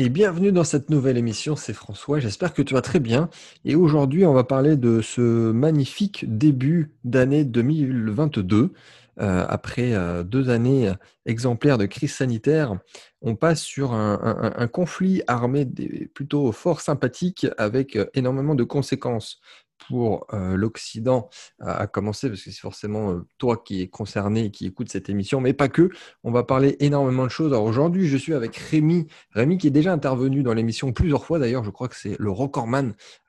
et bienvenue dans cette nouvelle émission, c'est François, j'espère que tu vas très bien. Et aujourd'hui, on va parler de ce magnifique début d'année 2022. Euh, après euh, deux années exemplaires de crise sanitaire, on passe sur un, conflit armé plutôt fort sympathique avec euh, énormément de conséquences pour l'Occident, à, commencer, parce que c'est forcément toi qui es concerné et qui écoute cette émission, mais pas que. On va parler énormément de choses. Alors aujourd'hui, je suis avec Rémi. Rémi qui est déjà intervenu dans l'émission plusieurs fois, d'ailleurs, je crois que c'est le recordman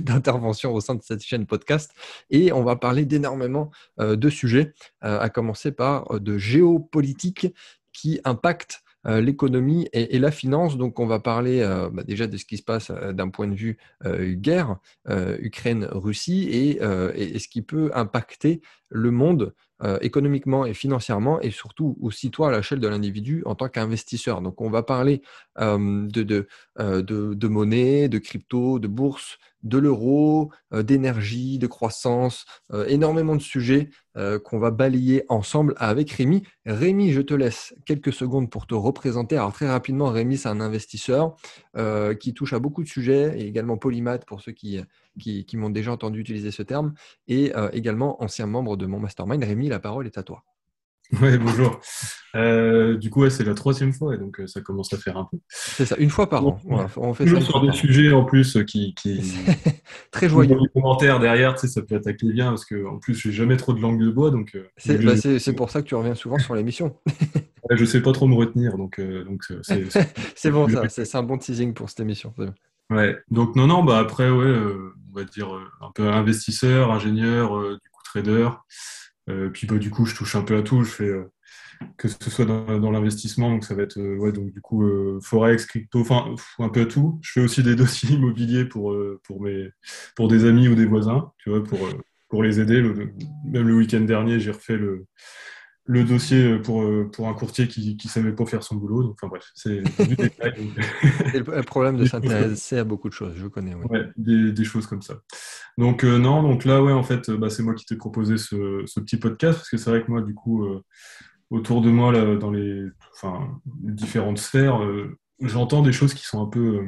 d'intervention au sein de cette chaîne podcast. Et on va parler d'énormément de sujets, à commencer par de géopolitique qui impacte euh, l'économie et, la finance. Donc, on va parler euh, bah, déjà de ce qui se passe euh, d'un point de vue guerre, Ukraine-Russie, et, et, ce qui peut impacter le monde économiquement et financièrement, et surtout aussi toi à l'échelle de l'individu en tant qu'investisseur. Donc, on va parler de, de, de, de, monnaie, de crypto, de bourse, de l'euro, euh, d'énergie, de croissance, euh, énormément de sujets euh, qu'on va balayer ensemble avec Rémi. Rémi, je te laisse quelques secondes pour te représenter. Alors très rapidement, Rémi, c'est un investisseur qui touche à beaucoup de sujets et également polymath pour ceux qui, qui, qui m'ont déjà entendu utiliser ce terme et également ancien membre de mon mastermind. Rémi, la parole est à toi. Oui, bonjour. Euh, du coup, c'est la troisième fois, et donc euh, ça commence à faire un peu. C'est ça, une fois par an. On, fait ça sur des sujets en plus qui, qui... très joyeux. Les commentaires derrière, tu sais, ça peut attaquer bien parce que en plus, j'ai jamais trop de langue de bois, donc. Euh, bah, c'est pour ça que tu reviens souvent sur l'émission. ouais, je sais pas trop me retenir, donc donc c'est bon ça. C'est un bon teasing pour cette émission. Ouais. Donc non non, bah après ouais, on va dire un peu investisseur, ingénieur, du coup trader. Euh, puis bah, du coup, je touche un peu à tout. Je fais euh, que ce soit dans, l'investissement, donc ça va être euh, ouais, donc du coup forex, crypto, enfin un peu à tout. Je fais aussi des dossiers immobiliers pour pour mes pour des amis ou des voisins, tu vois, pour pour les aider. même le week-end dernier, j'ai refait le le dossier euh, pour, euh, pour un courtier qui ne savait pas faire son boulot. Donc, enfin bref, c'est du détail. le problème de s'intéresser à beaucoup de choses, je connais. Ouais, des, choses comme ça. Donc, euh, non, donc là, ouais, en fait, bah, c'est moi qui t'ai proposé ce, ce, petit podcast, parce que c'est vrai que moi, du coup, autour de moi, là, dans les, enfin, différentes sphères, j'entends des choses qui sont un peu.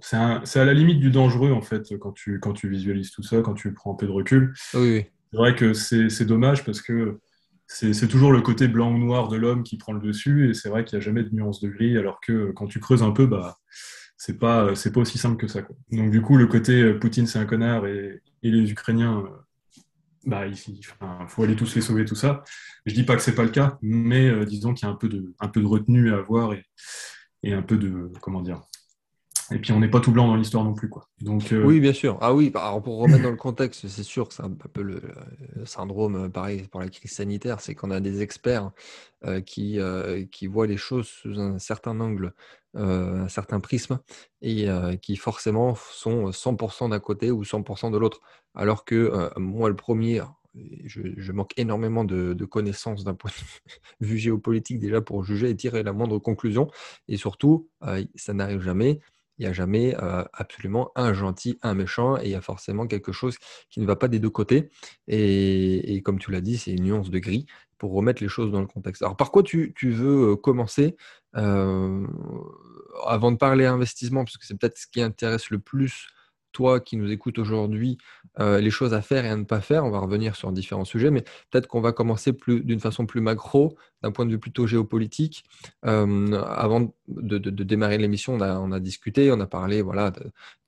c'est à la limite du dangereux, en fait, quand tu, quand tu visualises tout ça, quand tu prends un peu de recul. Oui, oui. C'est vrai que c'est dommage parce que c'est toujours le côté blanc ou noir de l'homme qui prend le dessus, et c'est vrai qu'il n'y a jamais de nuance de gris, alors que quand tu creuses un peu, bah, c'est pas, c'est pas aussi simple que ça. Donc du coup, le côté euh, Poutine c'est un connard et, les Ukrainiens, euh, bah, il faut aller tous les sauver, tout ça. Je dis pas que c'est pas le cas, mais euh, disons qu'il y a un peu de, un peu de retenue à avoir et, et un peu de, comment dire, et puis on n'est pas tout blanc dans l'histoire non plus. Quoi. Euh, Oui, bien sûr. Ah oui, alors pour remettre dans le contexte, c'est sûr que c'est un peu le, syndrome, euh, pareil, pour la crise sanitaire, c'est qu'on a des experts euh, qui, voient les choses sous un certain angle, un certain prisme, et qui forcément sont 100% d'un côté ou 100% de l'autre. Alors que moi, le premier, je, manque énormément de connaissances d'un point de vue géopolitique déjà pour juger et tirer la moindre conclusion. Et surtout, ça n'arrive jamais il n'y a jamais absolument un gentil, un méchant, et il y a forcément quelque chose qui ne va pas des deux côtés. Et, comme tu l'as dit, c'est une nuance de gris pour remettre les choses dans le contexte. Alors, par quoi tu, veux commencer avant de parler investissement, puisque c'est peut-être ce qui intéresse le plus toi qui nous écoutes aujourd'hui, euh, les choses à faire et à ne pas faire. On va revenir sur différents sujets, mais peut-être qu'on va commencer d'une façon plus macro, d'un point de vue plutôt géopolitique. Euh, avant de, démarrer l'émission, on a, discuté, on a parlé voilà,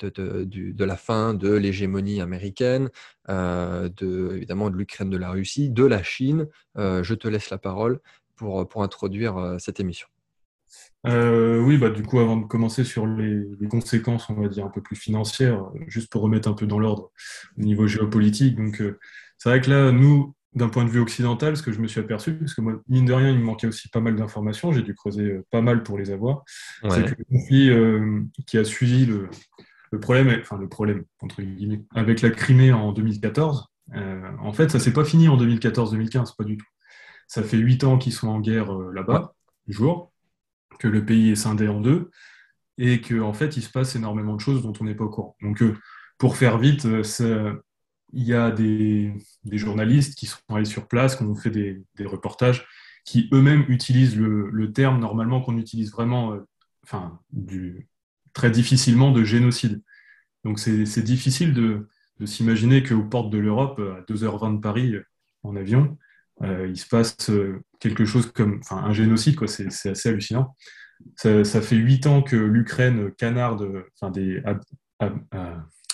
de, la fin de l'hégémonie américaine, euh, de, évidemment de l'Ukraine, de la Russie, de la Chine. je te laisse la parole pour, pour introduire cette émission. Euh, oui, bah, du coup, avant de commencer sur les, conséquences, on va dire, un peu plus financières, juste pour remettre un peu dans l'ordre au niveau géopolitique. Donc, euh, c'est vrai que là, nous, d'un point de vue occidental, ce que je me suis aperçu, parce que moi, mine de rien, il me manquait aussi pas mal d'informations, j'ai dû creuser euh, pas mal pour les avoir, c'est que le conflit qui a suivi le, problème, enfin le problème, entre guillemets, avec la Crimée en 2014, en fait, ça s'est pas fini en 2014-2015, pas du tout. Ça fait huit ans qu'ils sont en guerre là-bas, jour que le pays est scindé en deux et qu'en en fait, il se passe énormément de choses dont on n'est pas au courant. Donc, euh, pour faire vite, euh, il y a des, journalistes qui sont allés sur place, qui ont fait des, reportages, qui eux-mêmes utilisent le, terme normalement qu'on utilise vraiment, euh, enfin, très difficilement de génocide. Donc c'est difficile de, de s'imaginer qu'aux portes de l'Europe, à 2h20 de Paris, en avion, euh, il se passe euh, quelque chose comme un génocide, quoi. C'est, assez hallucinant. Ça, fait huit ans que l'Ukraine canarde des, à,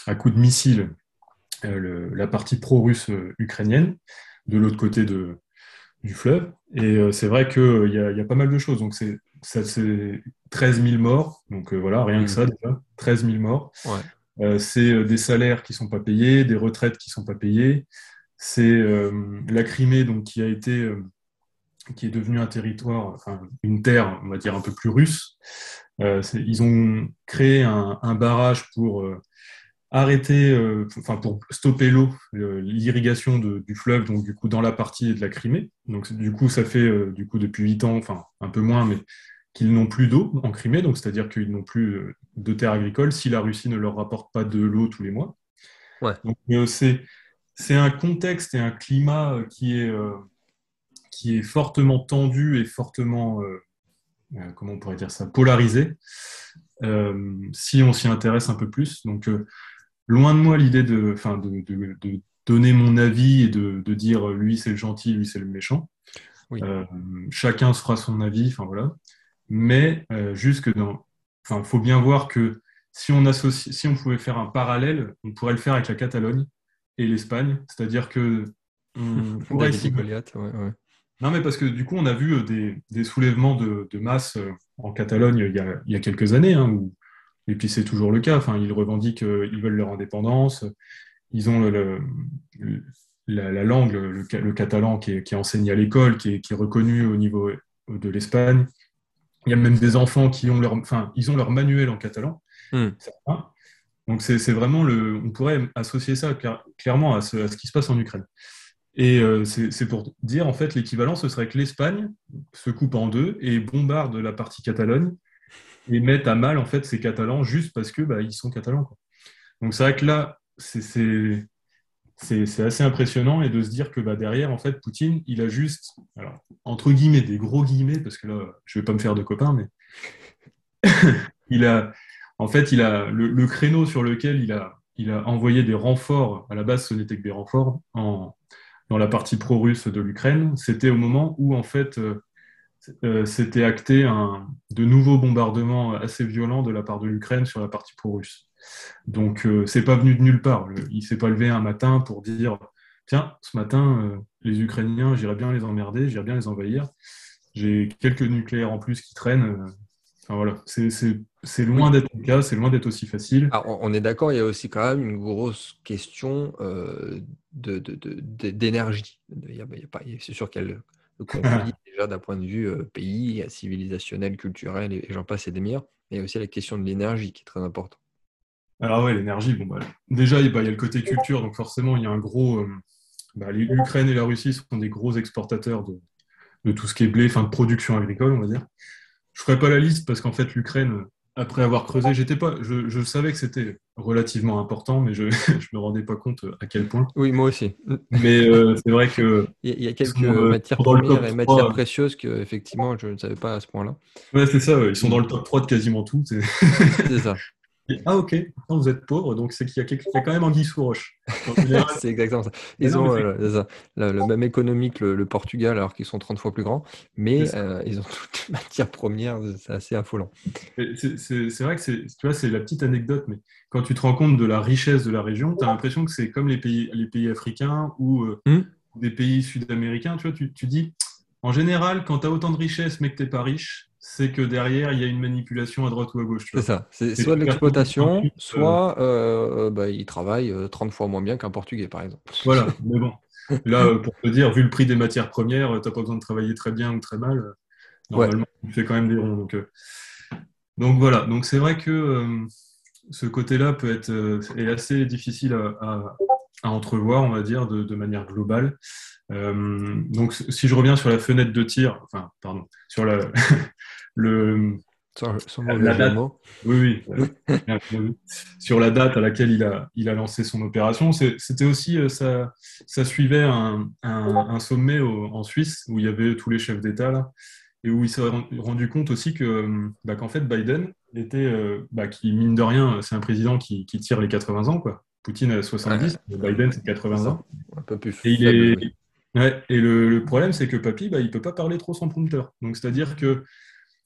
à, coups de missiles euh, la partie pro-russe ukrainienne de l'autre côté de, du fleuve. Et c'est vrai qu'il y, a, y a pas mal de choses. Donc c'est, ça, c'est 13 000 morts. Donc voilà, rien que mmh. ça déjà, 13 000 morts. c'est des salaires qui ne sont pas payés, des retraites qui ne sont pas payées, c'est euh, la Crimée, donc, qui a été, euh, qui est devenue un territoire, enfin, une terre, on va dire, un peu plus russe. Euh, ils ont créé un, barrage pour arrêter, enfin pour stopper l'eau, l'irrigation du fleuve, donc du coup dans la partie de la Crimée. Donc du coup ça fait du coup depuis huit ans, enfin un peu moins, mais qu'ils n'ont plus d'eau en Crimée, donc c'est-à-dire qu'ils n'ont plus de terres agricoles si la Russie ne leur rapporte pas de l'eau tous les mois. Ouais. Donc c'est c'est un contexte et un climat euh, qui est, euh, qui est fortement tendu et fortement, euh, comment on pourrait dire ça, polarisé, si on s'y intéresse un peu plus. Donc, loin de moi l'idée de, de, de, de, donner mon avis et de, dire lui c'est le gentil, lui c'est le méchant. chacun se fera son avis, enfin voilà. Mais juste dans, enfin, faut bien voir que si on associe, si on pouvait faire un parallèle, on pourrait le faire avec la Catalogne et l'Espagne. C'est-à-dire que on pourrait Non, mais parce que du coup, on a vu euh, des, soulèvements de, masse euh, en Catalogne il y a, quelques années, hein, et puis c'est toujours le cas. Enfin, ils revendiquent, euh, ils veulent leur indépendance. Ils ont le, la, langue, le, catalan qui est, enseigné à l'école, qui est, reconnu au niveau de l'Espagne. Il y a même des enfants qui ont leur, enfin, ils ont leur manuel en catalan. Hmm. Donc c'est vraiment le, on pourrait associer ça clairement à ce, qui se passe en Ukraine. Et euh, c'est pour dire en fait l'équivalent, ce serait que l'Espagne se coupe en deux et bombarde la partie Catalogne et mette à mal en fait ces Catalans juste parce que bah, ils sont catalans. Donc c'est vrai que là c'est assez impressionnant et de se dire que bah, derrière en fait Poutine il a juste alors, entre guillemets des gros guillemets parce que là je vais pas me faire de copains mais il a en fait, il a le, créneau sur lequel il a, il a envoyé des renforts, à la base ce n'était que des renforts, en, dans la partie pro-russe de l'Ukraine, c'était au moment où en fait euh, euh, s'était acté un, de nouveaux bombardements assez violents de la part de l'Ukraine sur la partie pro-russe. Donc euh, c'est pas venu de nulle part. il s'est pas levé un matin pour dire tiens, ce matin, les Ukrainiens, j'irais bien les emmerder, j'irais bien les envahir. J'ai quelques nucléaires en plus qui traînent. Enfin, voilà, c'est c'est loin d'être le cas, c'est loin d'être aussi facile. on est d'accord, il y a aussi quand même une grosse question euh, d'énergie. c'est sûr qu'il y a le, conflit déjà d'un point de vue euh, pays, civilisationnel, culturel, et, j'en passe et des meilleurs. Mais il y a aussi la question de l'énergie qui est très importante. Alors oui, l'énergie, bon, bah, déjà, il y a le côté culture, donc forcément, il y a un gros... Euh, bah, L'Ukraine et la Russie sont des gros exportateurs de, de tout ce qui est blé, enfin de production agricole, on va dire. Je ne ferai pas la liste parce qu'en fait, l'Ukraine, après avoir creusé, j'étais pas, je, savais que c'était relativement important, mais je ne me rendais pas compte à quel point. Oui, moi aussi. Mais euh, c'est vrai que. Il y a quelques matières premières et matières précieuses que, effectivement, je ne savais pas à ce point-là. Ouais, c'est ça, ils sont dans le top 3 de quasiment tout. C'est ça ah ok, vous êtes pauvre, donc c'est qu'il y, a quand même Anguille sous roche. c'est exactement ça. Ils ont euh, le, même économie que le, Portugal, alors qu'ils sont 30 fois plus grands, mais euh, ils ont toutes les matières premières, c'est assez affolant. C'est vrai que c'est la petite anecdote, mais quand tu te rends compte de la richesse de la région, tu as l'impression que c'est comme les pays, les pays africains ou euh, hmm. des pays sud-américains, tu vois, tu, tu dis, en général, quand tu as autant de richesse mais que tu n'es pas riche, c'est que derrière, il y a une manipulation à droite ou à gauche. C'est ça. C'est soit de l'exploitation, soit euh, bah, il travaille 30 euh, fois moins bien qu'un Portugais, par exemple. Voilà, mais bon. Là, euh, pour te dire, vu le prix des matières premières, tu n'as pas besoin de travailler très bien ou très mal. Normalement, tu fais quand même des ronds. Donc, donc voilà. Donc c'est vrai que ce côté-là peut être est assez difficile à, entrevoir, on va dire, de, de manière globale. donc si je reviens sur la fenêtre de tir, enfin, pardon, sur la, le, la date, oui, oui, sur la date à laquelle il a, il a lancé son opération. C'était aussi, euh, ça, ça suivait un, un, sommet en Suisse où il y avait tous les chefs d'État. et où il s'est rendu compte aussi que bah, qu'en fait Biden était, bah, qui mine de rien, c'est un président qui, tire les 80 ans, quoi. Poutine a 70, Biden c'est 80 ans. Un peu plus. Et, il est... et le, problème, c'est que Papy, bah, il peut pas parler trop sans prompteur. Donc c'est-à-dire que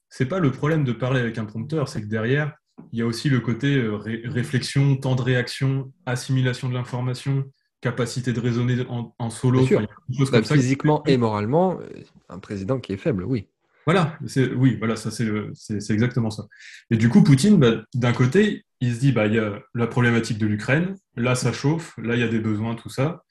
c'est pas le problème de parler avec un prompteur, c'est que derrière, il y a aussi le côté euh, réflexion, temps de réaction, assimilation de l'information, capacité de raisonner en, solo. Bah, physiquement et moralement, euh, un président qui est faible, oui. Voilà, oui, voilà, ça c'est exactement ça. Et du coup, Poutine, bah, d'un côté, il se dit, bah, il y a la problématique de l'Ukraine, là ça chauffe, là il y a des besoins, tout ça.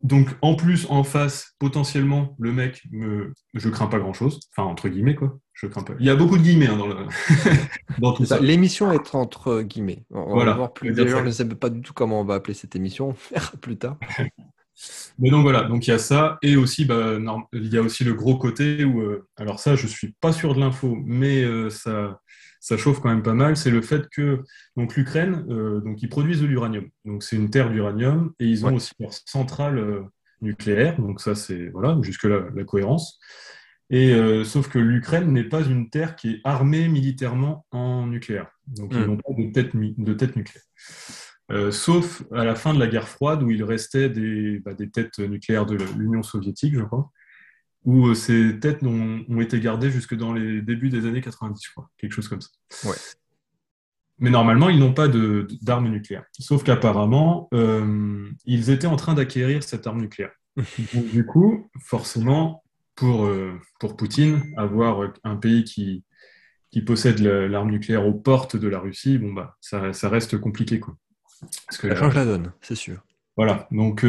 Donc, en plus, en face, potentiellement, le mec, me... je crains pas grand-chose. Enfin, entre guillemets, quoi. Je crains pas. Il y a beaucoup de guillemets hein, dans, le... dans tout ça. L'émission est entre guillemets. On va voir plus. D'ailleurs, je ne sais pas du tout comment on va appeler cette émission. On verra plus tard. Mais donc voilà, donc il y a ça, et aussi bah, il y a aussi le gros côté où, euh, alors ça, je suis pas sûr de l'info, mais euh, ça, ça chauffe quand même pas mal, c'est le fait que donc l'Ukraine, euh, donc ils produisent de l'uranium, donc c'est une terre d'uranium, et ils ont aussi leur centrale euh, nucléaire, donc ça c'est voilà jusque là la cohérence. Et euh, sauf que l'Ukraine n'est pas une terre qui est armée militairement en nucléaire, donc ils hmm. n'ont pas de tête, de tête nucléaire. sauf à la fin de la guerre froide où il restait des, bah, des têtes nucléaires de l'Union soviétique, je crois où euh, ces têtes ont, ont, été gardées jusque dans les débuts des années 90, je crois, quelque chose comme ça. Mais normalement, ils n'ont pas d'armes nucléaires. Sauf qu'apparemment, euh, ils étaient en train d'acquérir cette arme nucléaire. du coup, forcément, pour, euh, pour Poutine, avoir un pays qui, qui possède l'arme nucléaire aux portes de la Russie, bon, bah, ça, ça reste compliqué. Quoi. Parce que, ça change la donne, c'est sûr. Voilà, donc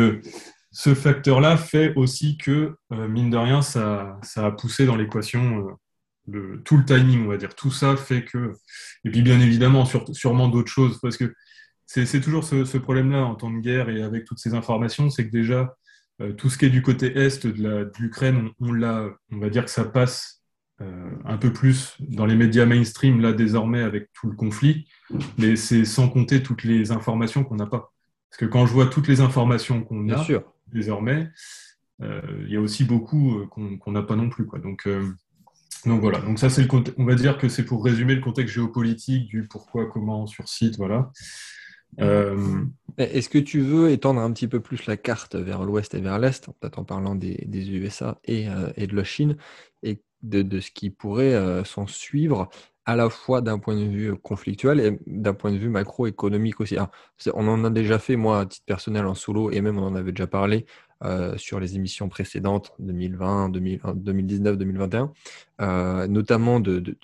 ce facteur-là fait aussi que, euh, mine de rien, ça, a poussé dans l'équation euh, tout le timing, on va dire. Tout ça fait que. Et puis, bien évidemment, sûrement d'autres choses, parce que c'est toujours ce, problème-là en temps de guerre et avec toutes ces informations, c'est que déjà, euh, tout ce qui est du côté est de l'Ukraine, on, l'a, on va dire que ça passe un peu plus dans les médias mainstream, là, désormais, avec tout le conflit, mais c'est sans compter toutes les informations qu'on n'a pas. Parce que quand je vois toutes les informations qu'on a, sûr désormais, euh, il y a aussi beaucoup euh, qu'on n'a pas non plus. Euh, donc voilà, donc ça c'est le on va dire que c'est pour résumer le contexte géopolitique du pourquoi, comment sur site, voilà. Est-ce que tu veux étendre un petit peu plus la carte vers l'ouest et vers l'est, peut-être en parlant des, USA et, de la Chine, et de ce qui pourrait s'en suivre à la fois d'un point de vue conflictuel et d'un point de vue macroéconomique aussi. on en a déjà fait, moi, à titre personnel, en solo, et même on en avait déjà parlé euh, sur les émissions précédentes, 2020, 2019, 2021, notamment de,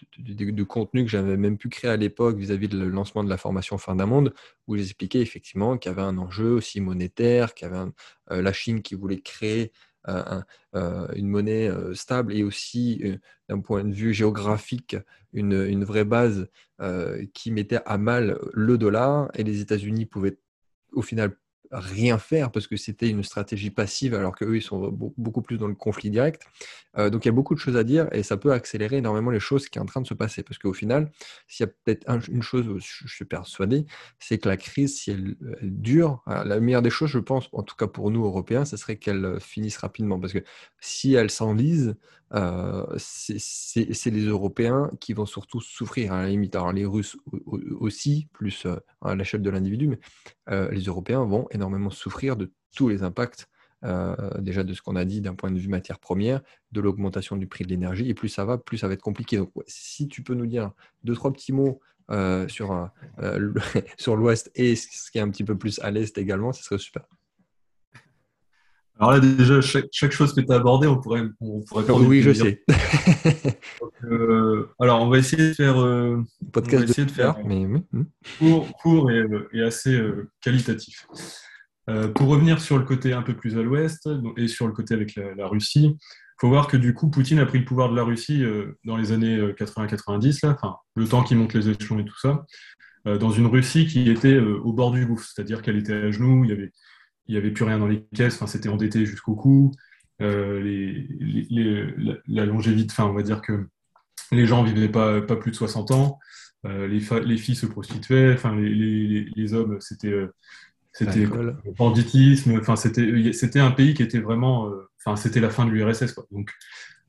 contenu que j'avais même pu créer à l'époque vis-à-vis le lancement de la formation Fin d'un monde, où j'expliquais effectivement qu'il y avait un enjeu aussi monétaire, qu'il y avait euh, la Chine qui voulait créer euh, une monnaie euh, stable et aussi, euh, d'un point de vue géographique, une, une vraie base qui mettait à mal le dollar et les États-Unis pouvaient au final rien faire parce que c'était une stratégie passive alors qu'eux, ils sont beaucoup plus dans le conflit direct. Euh, donc il y a beaucoup de choses à dire et ça peut accélérer énormément les choses qui sont en train de se passer. Parce qu'au final, s'il y a peut-être une chose, je suis persuadé, c'est que la crise, si elle, dure, la meilleure des choses, je pense, en tout cas pour nous, Européens, ce serait qu'elle euh, finisse rapidement. Parce que si elle s'enlise, euh, c'est les Européens qui vont surtout souffrir, à la limite. Alors les Russes aussi, plus à l'échelle de l'individu, mais les Européens vont énormément souffrir de tous les impacts euh, déjà de ce qu'on a dit d'un point de vue matière première, de l'augmentation du prix de l'énergie, et plus ça va, plus ça va être compliqué. Donc, si tu peux nous dire deux, trois petits mots euh, sur, euh, sur l'ouest et ce qui est un petit peu plus à l'est également, ce serait super. Alors là, déjà, chaque, chose que tu as abordée, on pourrait, on pourrait Oui, je sais. alors, on va essayer de faire. Podcast on va essayer de, faire, mais court, court et, et assez qualitatif. Euh, pour revenir sur le côté un peu plus à l'ouest et sur le côté avec la, Russie, il faut voir que du coup, Poutine a pris le pouvoir de la Russie euh, dans les années 80-90, euh, le temps qu'il monte les échelons et tout ça, dans une Russie qui était au bord du gouffre, c'est-à-dire qu'elle était à genoux, il n'y avait, il y avait plus rien dans les caisses, c'était endetté jusqu'au cou. Les, la, longévité, enfin, on va dire que les gens vivaient pas, pas plus de 60 ans, les, les, filles se prostituaient, enfin, les, hommes, c'était c'était banditisme. Enfin, c'était c'était un pays qui était vraiment. Euh, enfin, c'était la fin de l'URSS. Donc,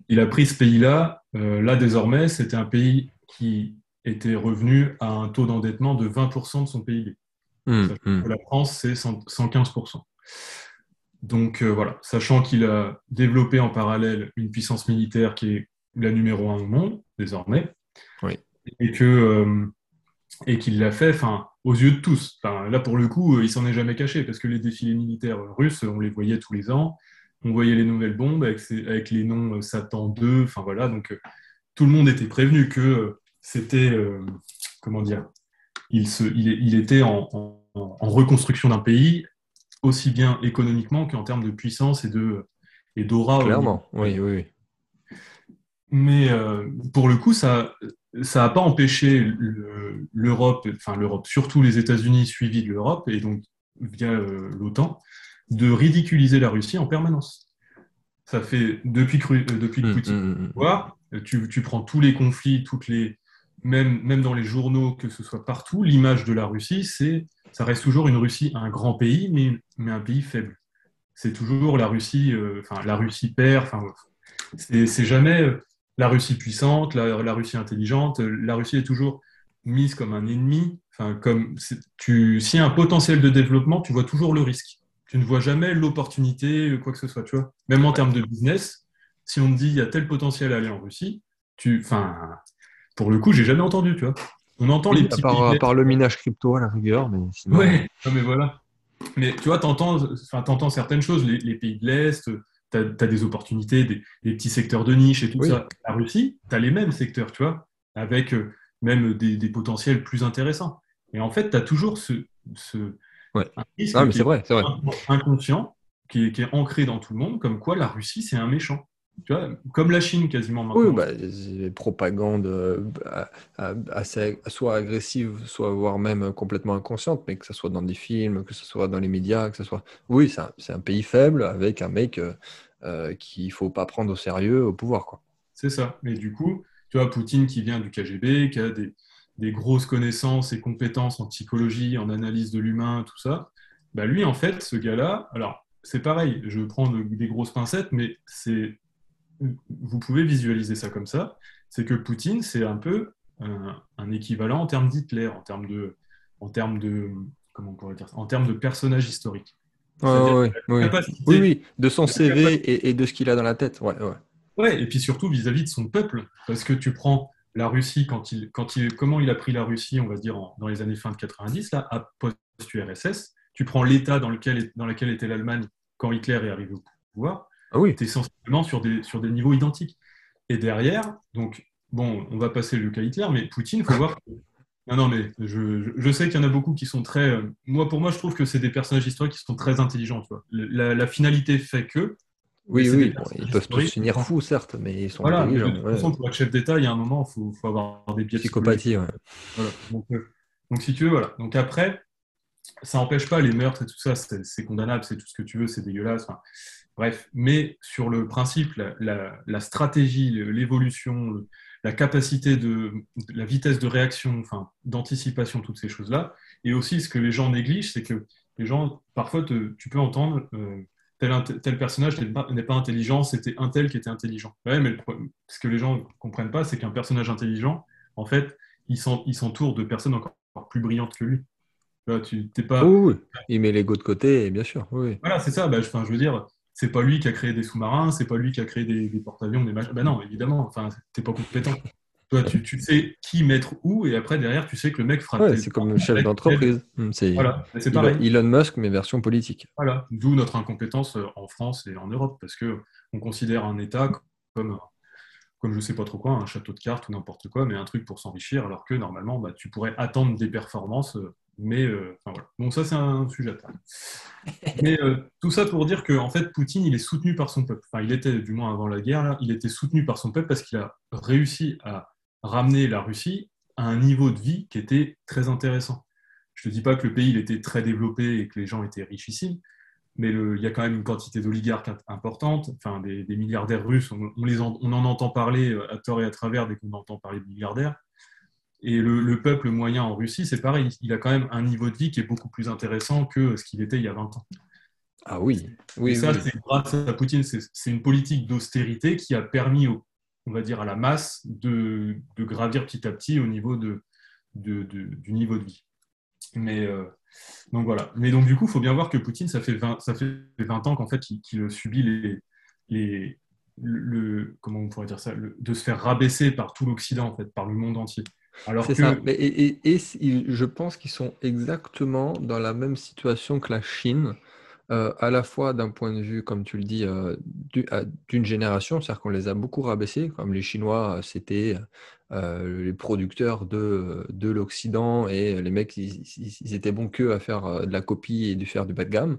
il a pris ce pays-là. là, désormais, c'était un pays qui était revenu à un taux d'endettement de 20% de son PIB. Mmh, mmh. La France, c'est 115%. Donc voilà, sachant qu'il a développé en parallèle une puissance militaire qui est la numéro un au monde, désormais, et que et qu'il l'a fait enfin, aux yeux de tous. Enfin, là, pour le coup, il s'en est jamais caché, parce que les défilés militaires russes, on les voyait tous les ans, on voyait les nouvelles bombes avec, avec les noms Satan 2, enfin voilà, donc tout le monde était prévenu que c'était, comment dire, il, se, il, il était en, en, reconstruction d'un pays, aussi bien économiquement qu'en termes de puissance et de et d'aura. Clairement, oui, oui. Mais euh, pour le coup, ça ça n'a pas empêché l'Europe, enfin l'Europe, surtout les États-Unis suivis de l'Europe, et donc via euh, l'OTAN, de ridiculiser la Russie en permanence. Ça fait depuis euh, depuis mmh, Poutine mmh, mmh, tu, tu, prends tous les conflits, toutes les, même, dans les journaux, que ce soit partout, l'image de la Russie, c'est ça reste toujours une Russie, un grand pays, mais, un pays faible. C'est toujours la Russie, euh, enfin la Russie perd, enfin c'est jamais euh, la Russie puissante, la, Russie intelligente. La Russie est toujours mise comme un ennemi. Enfin, comme tu, s'il y a un potentiel de développement, tu vois toujours le risque. Tu ne vois jamais l'opportunité, quoi que ce soit. Tu vois, même en termes de business, si on te dit il y a tel potentiel à aller en Russie, tu, enfin, pour le coup, j'ai jamais entendu, tu vois. On entend les petits. À part, le minage crypto à la rigueur, mais sinon... Ouais, mais voilà. Mais tu vois, tu entends, certaines choses. Les, pays de l'Est, tu as, des opportunités, des, petits secteurs de niche et tout ça. La Russie, tu as les mêmes secteurs, tu vois, avec euh, même des, potentiels plus intéressants. Et en fait, tu as toujours ce, ce ouais. risque ah, mais vrai, vrai. inconscient qui est, qui est ancré dans tout le monde, comme quoi la Russie, c'est un méchant tu vois, comme la Chine quasiment maintenant. Oui, bah, des propagandes euh, assez, soit agressives, soit voire même complètement inconscientes, mais que ce soit dans des films, que ce soit dans les médias, que ce soit. Oui, c'est un, pays faible avec un mec euh, euh, qu'il ne faut pas prendre au sérieux au pouvoir. C'est ça. Mais du coup, tu vois, Poutine qui vient du KGB, qui a des, des grosses connaissances et compétences en psychologie, en analyse de l'humain, tout ça, bah lui, en fait, ce gars-là, alors c'est pareil, je prends des grosses pincettes, mais c'est vous pouvez visualiser ça comme ça, c'est que Poutine, c'est un peu un, équivalent en termes d'Hitler, en termes de, en termes de, comment on pourrait dire en termes de personnage historique. oui, oui. de son CV et, de ce qu'il a dans la tête. Ouais, ouais. ouais et puis surtout vis-à-vis de son peuple, parce que tu prends la Russie, quand il, quand il, comment il a pris la Russie, on va dire, dans les années fin de 90, là, à post-URSS, tu prends l'État dans lequel, dans lequel était l'Allemagne quand Hitler est arrivé au pouvoir, ah oui. Tu es sensiblement sur des, sur des niveaux identiques. Et derrière, donc, bon, on va passer le cas Hitler, mais Poutine, il faut voir que. Non, non, mais je, je sais qu'il y en a beaucoup qui sont très. Euh, moi, pour moi, je trouve que c'est des personnages historiques qui sont très intelligents. Tu vois. La, la, finalité fait que. Oui, oui, ils peuvent tous finir fous, certes, mais ils sont voilà, intelligents. De toute façon, pour être chef d'État, il y a un moment, il faut, faut, avoir des biais Psychopathie, ouais. Voilà. Donc, euh, donc, si tu veux, voilà. Donc après, ça n'empêche pas les meurtres et tout ça, c'est condamnable, c'est tout ce que tu veux, c'est dégueulasse. Enfin, Bref, mais sur le principe, la, stratégie, l'évolution, la capacité de, la vitesse de réaction, enfin, d'anticipation, toutes ces choses-là, et aussi ce que les gens négligent, c'est que les gens, parfois, tu peux entendre euh, tel, tel, personnage n'est pas, intelligent, c'était un tel qui était intelligent. Ouais, mais ce que les gens ne comprennent pas, c'est qu'un personnage intelligent, en fait, il s'entoure de personnes encore plus brillantes que lui. tu t'es pas. Oui, il met l'ego de côté, bien sûr. Oui. Voilà, c'est ça. Bah, je, je veux dire, c'est pas lui qui a créé des sous-marins, c'est pas lui qui a créé des, porte-avions, des machins. Ben non, évidemment, enfin, t'es pas compétent. Toi, tu, sais qui mettre où, et après, derrière, tu sais que le mec fera. Ouais, c'est comme le chef d'entreprise. Hmm, c'est voilà, Elon Musk, mais version politique. Voilà, d'où notre incompétence euh, en France et en Europe, parce que on considère un État comme, comme je sais pas trop quoi, un château de cartes ou n'importe quoi, mais un truc pour s'enrichir, alors que normalement, bah, tu pourrais attendre des performances euh, mais euh. Donc ça, c'est un sujet à. Mais euh, tout ça pour dire qu'en en fait, Poutine, il est soutenu par son peuple. Enfin, il était, du moins avant la guerre, il était soutenu par son peuple parce qu'il a réussi à ramener la Russie à un niveau de vie qui était très intéressant. Je ne dis pas que le pays était très développé et que les gens étaient richissimes, mais le, il y a quand même une quantité d'oligarques importante, enfin des, milliardaires russes, on, les on en entend parler euh, à tort et à travers dès qu'on entend parler de milliardaires. Et le, peuple moyen en Russie, c'est pareil. Il a quand même un niveau de vie qui est beaucoup plus intéressant que ce qu'il était il y a 20 ans. Ah oui, oui. Et ça, c'est grâce à Poutine. C'est une politique d'austérité qui a permis, on va dire, à la masse de, gravir petit à petit au niveau de, du niveau de vie. Mais euh, donc voilà. Mais donc du coup, il faut bien voir que Poutine, ça fait 20, ça fait 20 ans qu'en fait, qu'il subit les, les le, comment on pourrait dire ça, de se faire rabaisser par tout l'Occident en fait, par le monde entier. Alors que... ça. Et, et, je pense qu'ils sont exactement dans la même situation que la Chine, euh, à la fois d'un point de vue, comme tu le dis, euh, d'une génération, c'est-à-dire qu'on les a beaucoup rabaissés, comme les Chinois, c'était euh, les producteurs de, de l'Occident et les mecs, ils, ils, étaient bons que à faire de la copie et de faire du bas de gamme.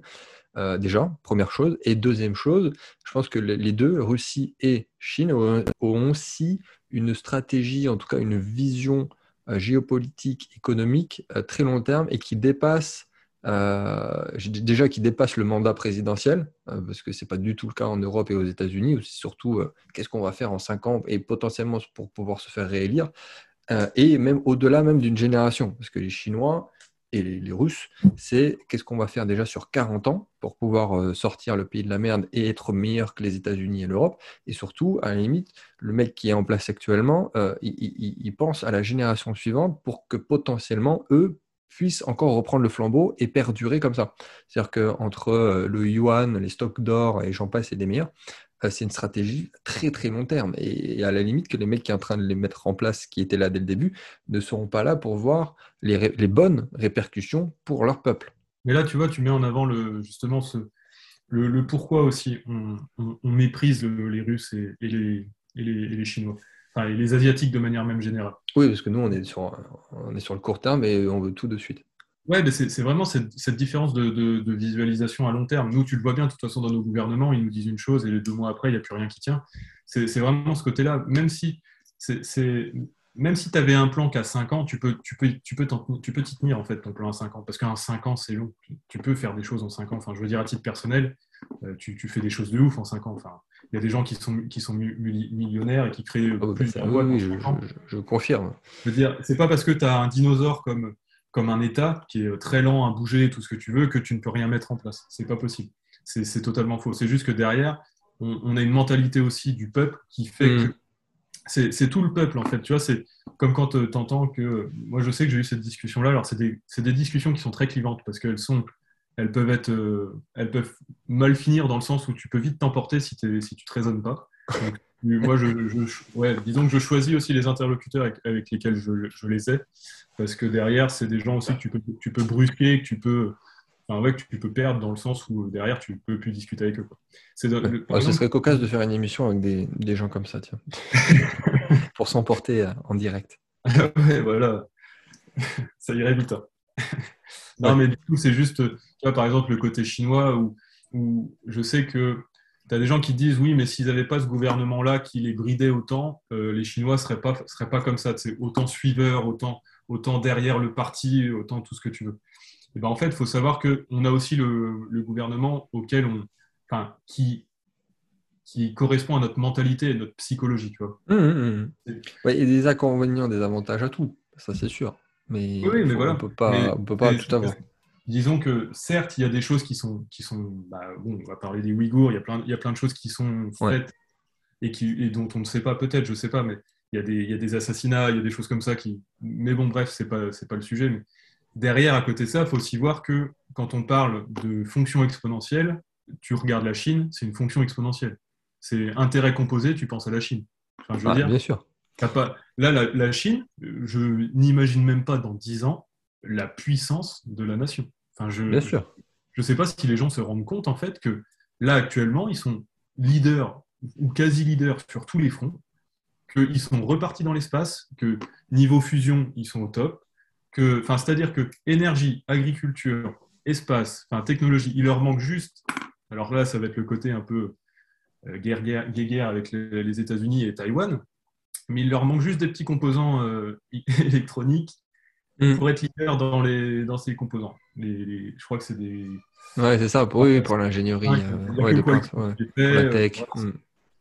déjà, première chose. Et deuxième chose, je pense que les deux, Russie et Chine, ont, aussi une stratégie, en tout cas une vision géopolitique, économique très long terme et qui dépasse euh, déjà qui dépasse le mandat présidentiel, euh, parce que ce n'est pas du tout le cas en Europe et aux États-Unis, ou surtout euh, qu'est-ce qu'on va faire en cinq ans et potentiellement pour pouvoir se faire réélire, et même au-delà même d'une génération, parce que les Chinois et les, Russes, c'est qu'est-ce qu'on va faire déjà sur 40 ans pour pouvoir sortir le pays de la merde et être meilleur que les États-Unis et l'Europe, et surtout, à la limite, le mec qui est en place actuellement, il pense à la génération suivante pour que potentiellement, eux, puisse encore reprendre le flambeau et perdurer comme ça. C'est-à-dire qu'entre euh, le yuan, les stocks d'or et j'en passe et des meilleurs, euh, c'est une stratégie très très long terme. Et à la limite que les mecs qui sont en train de les mettre en place, qui étaient là dès le début, ne seront pas là pour voir les, bonnes répercussions pour leur peuple. Mais là, tu vois, tu mets en avant le, justement ce, le, pourquoi aussi on, méprise les Russes et, les, et les Chinois et les Asiatiques de manière même générale. Oui, parce que nous, on est sur, on est sur le court terme et on veut tout de suite. Oui, mais c'est vraiment cette, différence de, visualisation à long terme. Nous, tu le vois bien, de toute façon, dans nos gouvernements, ils nous disent une chose et les deux mois après, il n'y a plus rien qui tient. C'est vraiment ce côté-là. Même si même si tu avais un plan qu'à 5 ans, tu peux, tu peux, tu peux, tu peux t'y tenir en fait ton plan à 5 ans. Parce qu'un 5 ans, c'est long. Tu peux faire des choses en 5 ans. Enfin, je veux dire, à titre personnel, euh, tu, fais des choses de ouf en 5 ans. Enfin, il y a des gens qui sont, qui sont millionnaires et qui créent oh, plus de oui, je, je, confirme. Je veux dire, c'est pas parce que tu as un dinosaure comme, comme un État qui est très lent à bouger, tout ce que tu veux, que tu ne peux rien mettre en place. C'est pas possible. C'est totalement faux. C'est juste que derrière, on, a une mentalité aussi du peuple qui fait mm. que c'est tout le peuple en fait. Tu vois, c'est comme quand euh, tu entends que. Moi, je sais que j'ai eu cette discussion-là. Alors, c'est des, des, discussions qui sont très clivantes parce qu'elles sont. Elles peuvent, être, euh, elles peuvent mal finir dans le sens où tu peux vite t'emporter si, si tu ne te raisonnes pas. Moi, je, ouais, disons que je choisis aussi les interlocuteurs avec, lesquels je, les ai parce que derrière, c'est des gens aussi que tu peux, tu peux brusquer, que tu peux enfin, ouais, que tu peux perdre dans le sens où derrière, tu peux plus discuter avec eux. C'est Ce serait cocasse de faire une émission avec des, des gens comme ça, tiens. Pour s'emporter euh, en direct. ouais, voilà. ça irait vite. Hein. non, mais du coup, c'est juste, tu vois, par exemple, le côté chinois où, où je sais que tu as des gens qui disent oui, mais s'ils n'avaient pas ce gouvernement-là qui les bridait autant, euh, les Chinois ne seraient pas, seraient pas comme ça. C'est autant suiveurs, autant, autant derrière le parti, autant tout ce que tu veux. Eh ben, en fait, il faut savoir qu'on a aussi le, gouvernement auquel on, enfin, qui, qui correspond à notre mentalité et notre psychologie. Tu vois. Mmh, mmh, mmh. il y a des inconvénients, des avantages à tout, ça c'est sûr. Mais, oui, mais voilà. on peut pas, on peut pas tout avoir. Disons que certes, il y a des choses qui sont, qui sont bah, bon, on va parler des Ouïghours, il y a plein, il y a plein de choses qui sont faites et, qui, et dont on ne sait pas, peut-être, je ne sais pas, mais il y, a des, il y a des assassinats, il y a des choses comme ça qui. Mais bon, bref, c'est pas, c'est pas le sujet. Mais derrière, à côté de ça, il faut aussi voir que quand on parle de fonction exponentielle, tu regardes la Chine, c'est une fonction exponentielle. C'est intérêt composé, tu penses à la Chine. Enfin, je veux ah, dire, bien sûr. Pas... Là, la, Chine, je n'imagine même pas dans 10 ans la puissance de la nation. Enfin, je, bien sûr. Je ne sais pas si les gens se rendent compte en fait que là, actuellement, ils sont leaders ou quasi leaders sur tous les fronts, qu'ils sont repartis dans l'espace, que niveau fusion, ils sont au top, c'est-à-dire que énergie, agriculture, espace, enfin, technologie, il leur manque juste. Alors là, ça va être le côté un peu euh, guerre, guerre, guerre avec les, États-Unis et Taïwan, mais il leur manque juste des petits composants euh, électroniques mm. pour être leader dans, les, dans ces composants. Les, je crois que c'est des. Ouais, c'est ça, pour, oui, pour l'ingénierie, euh, pour la tech. Mm.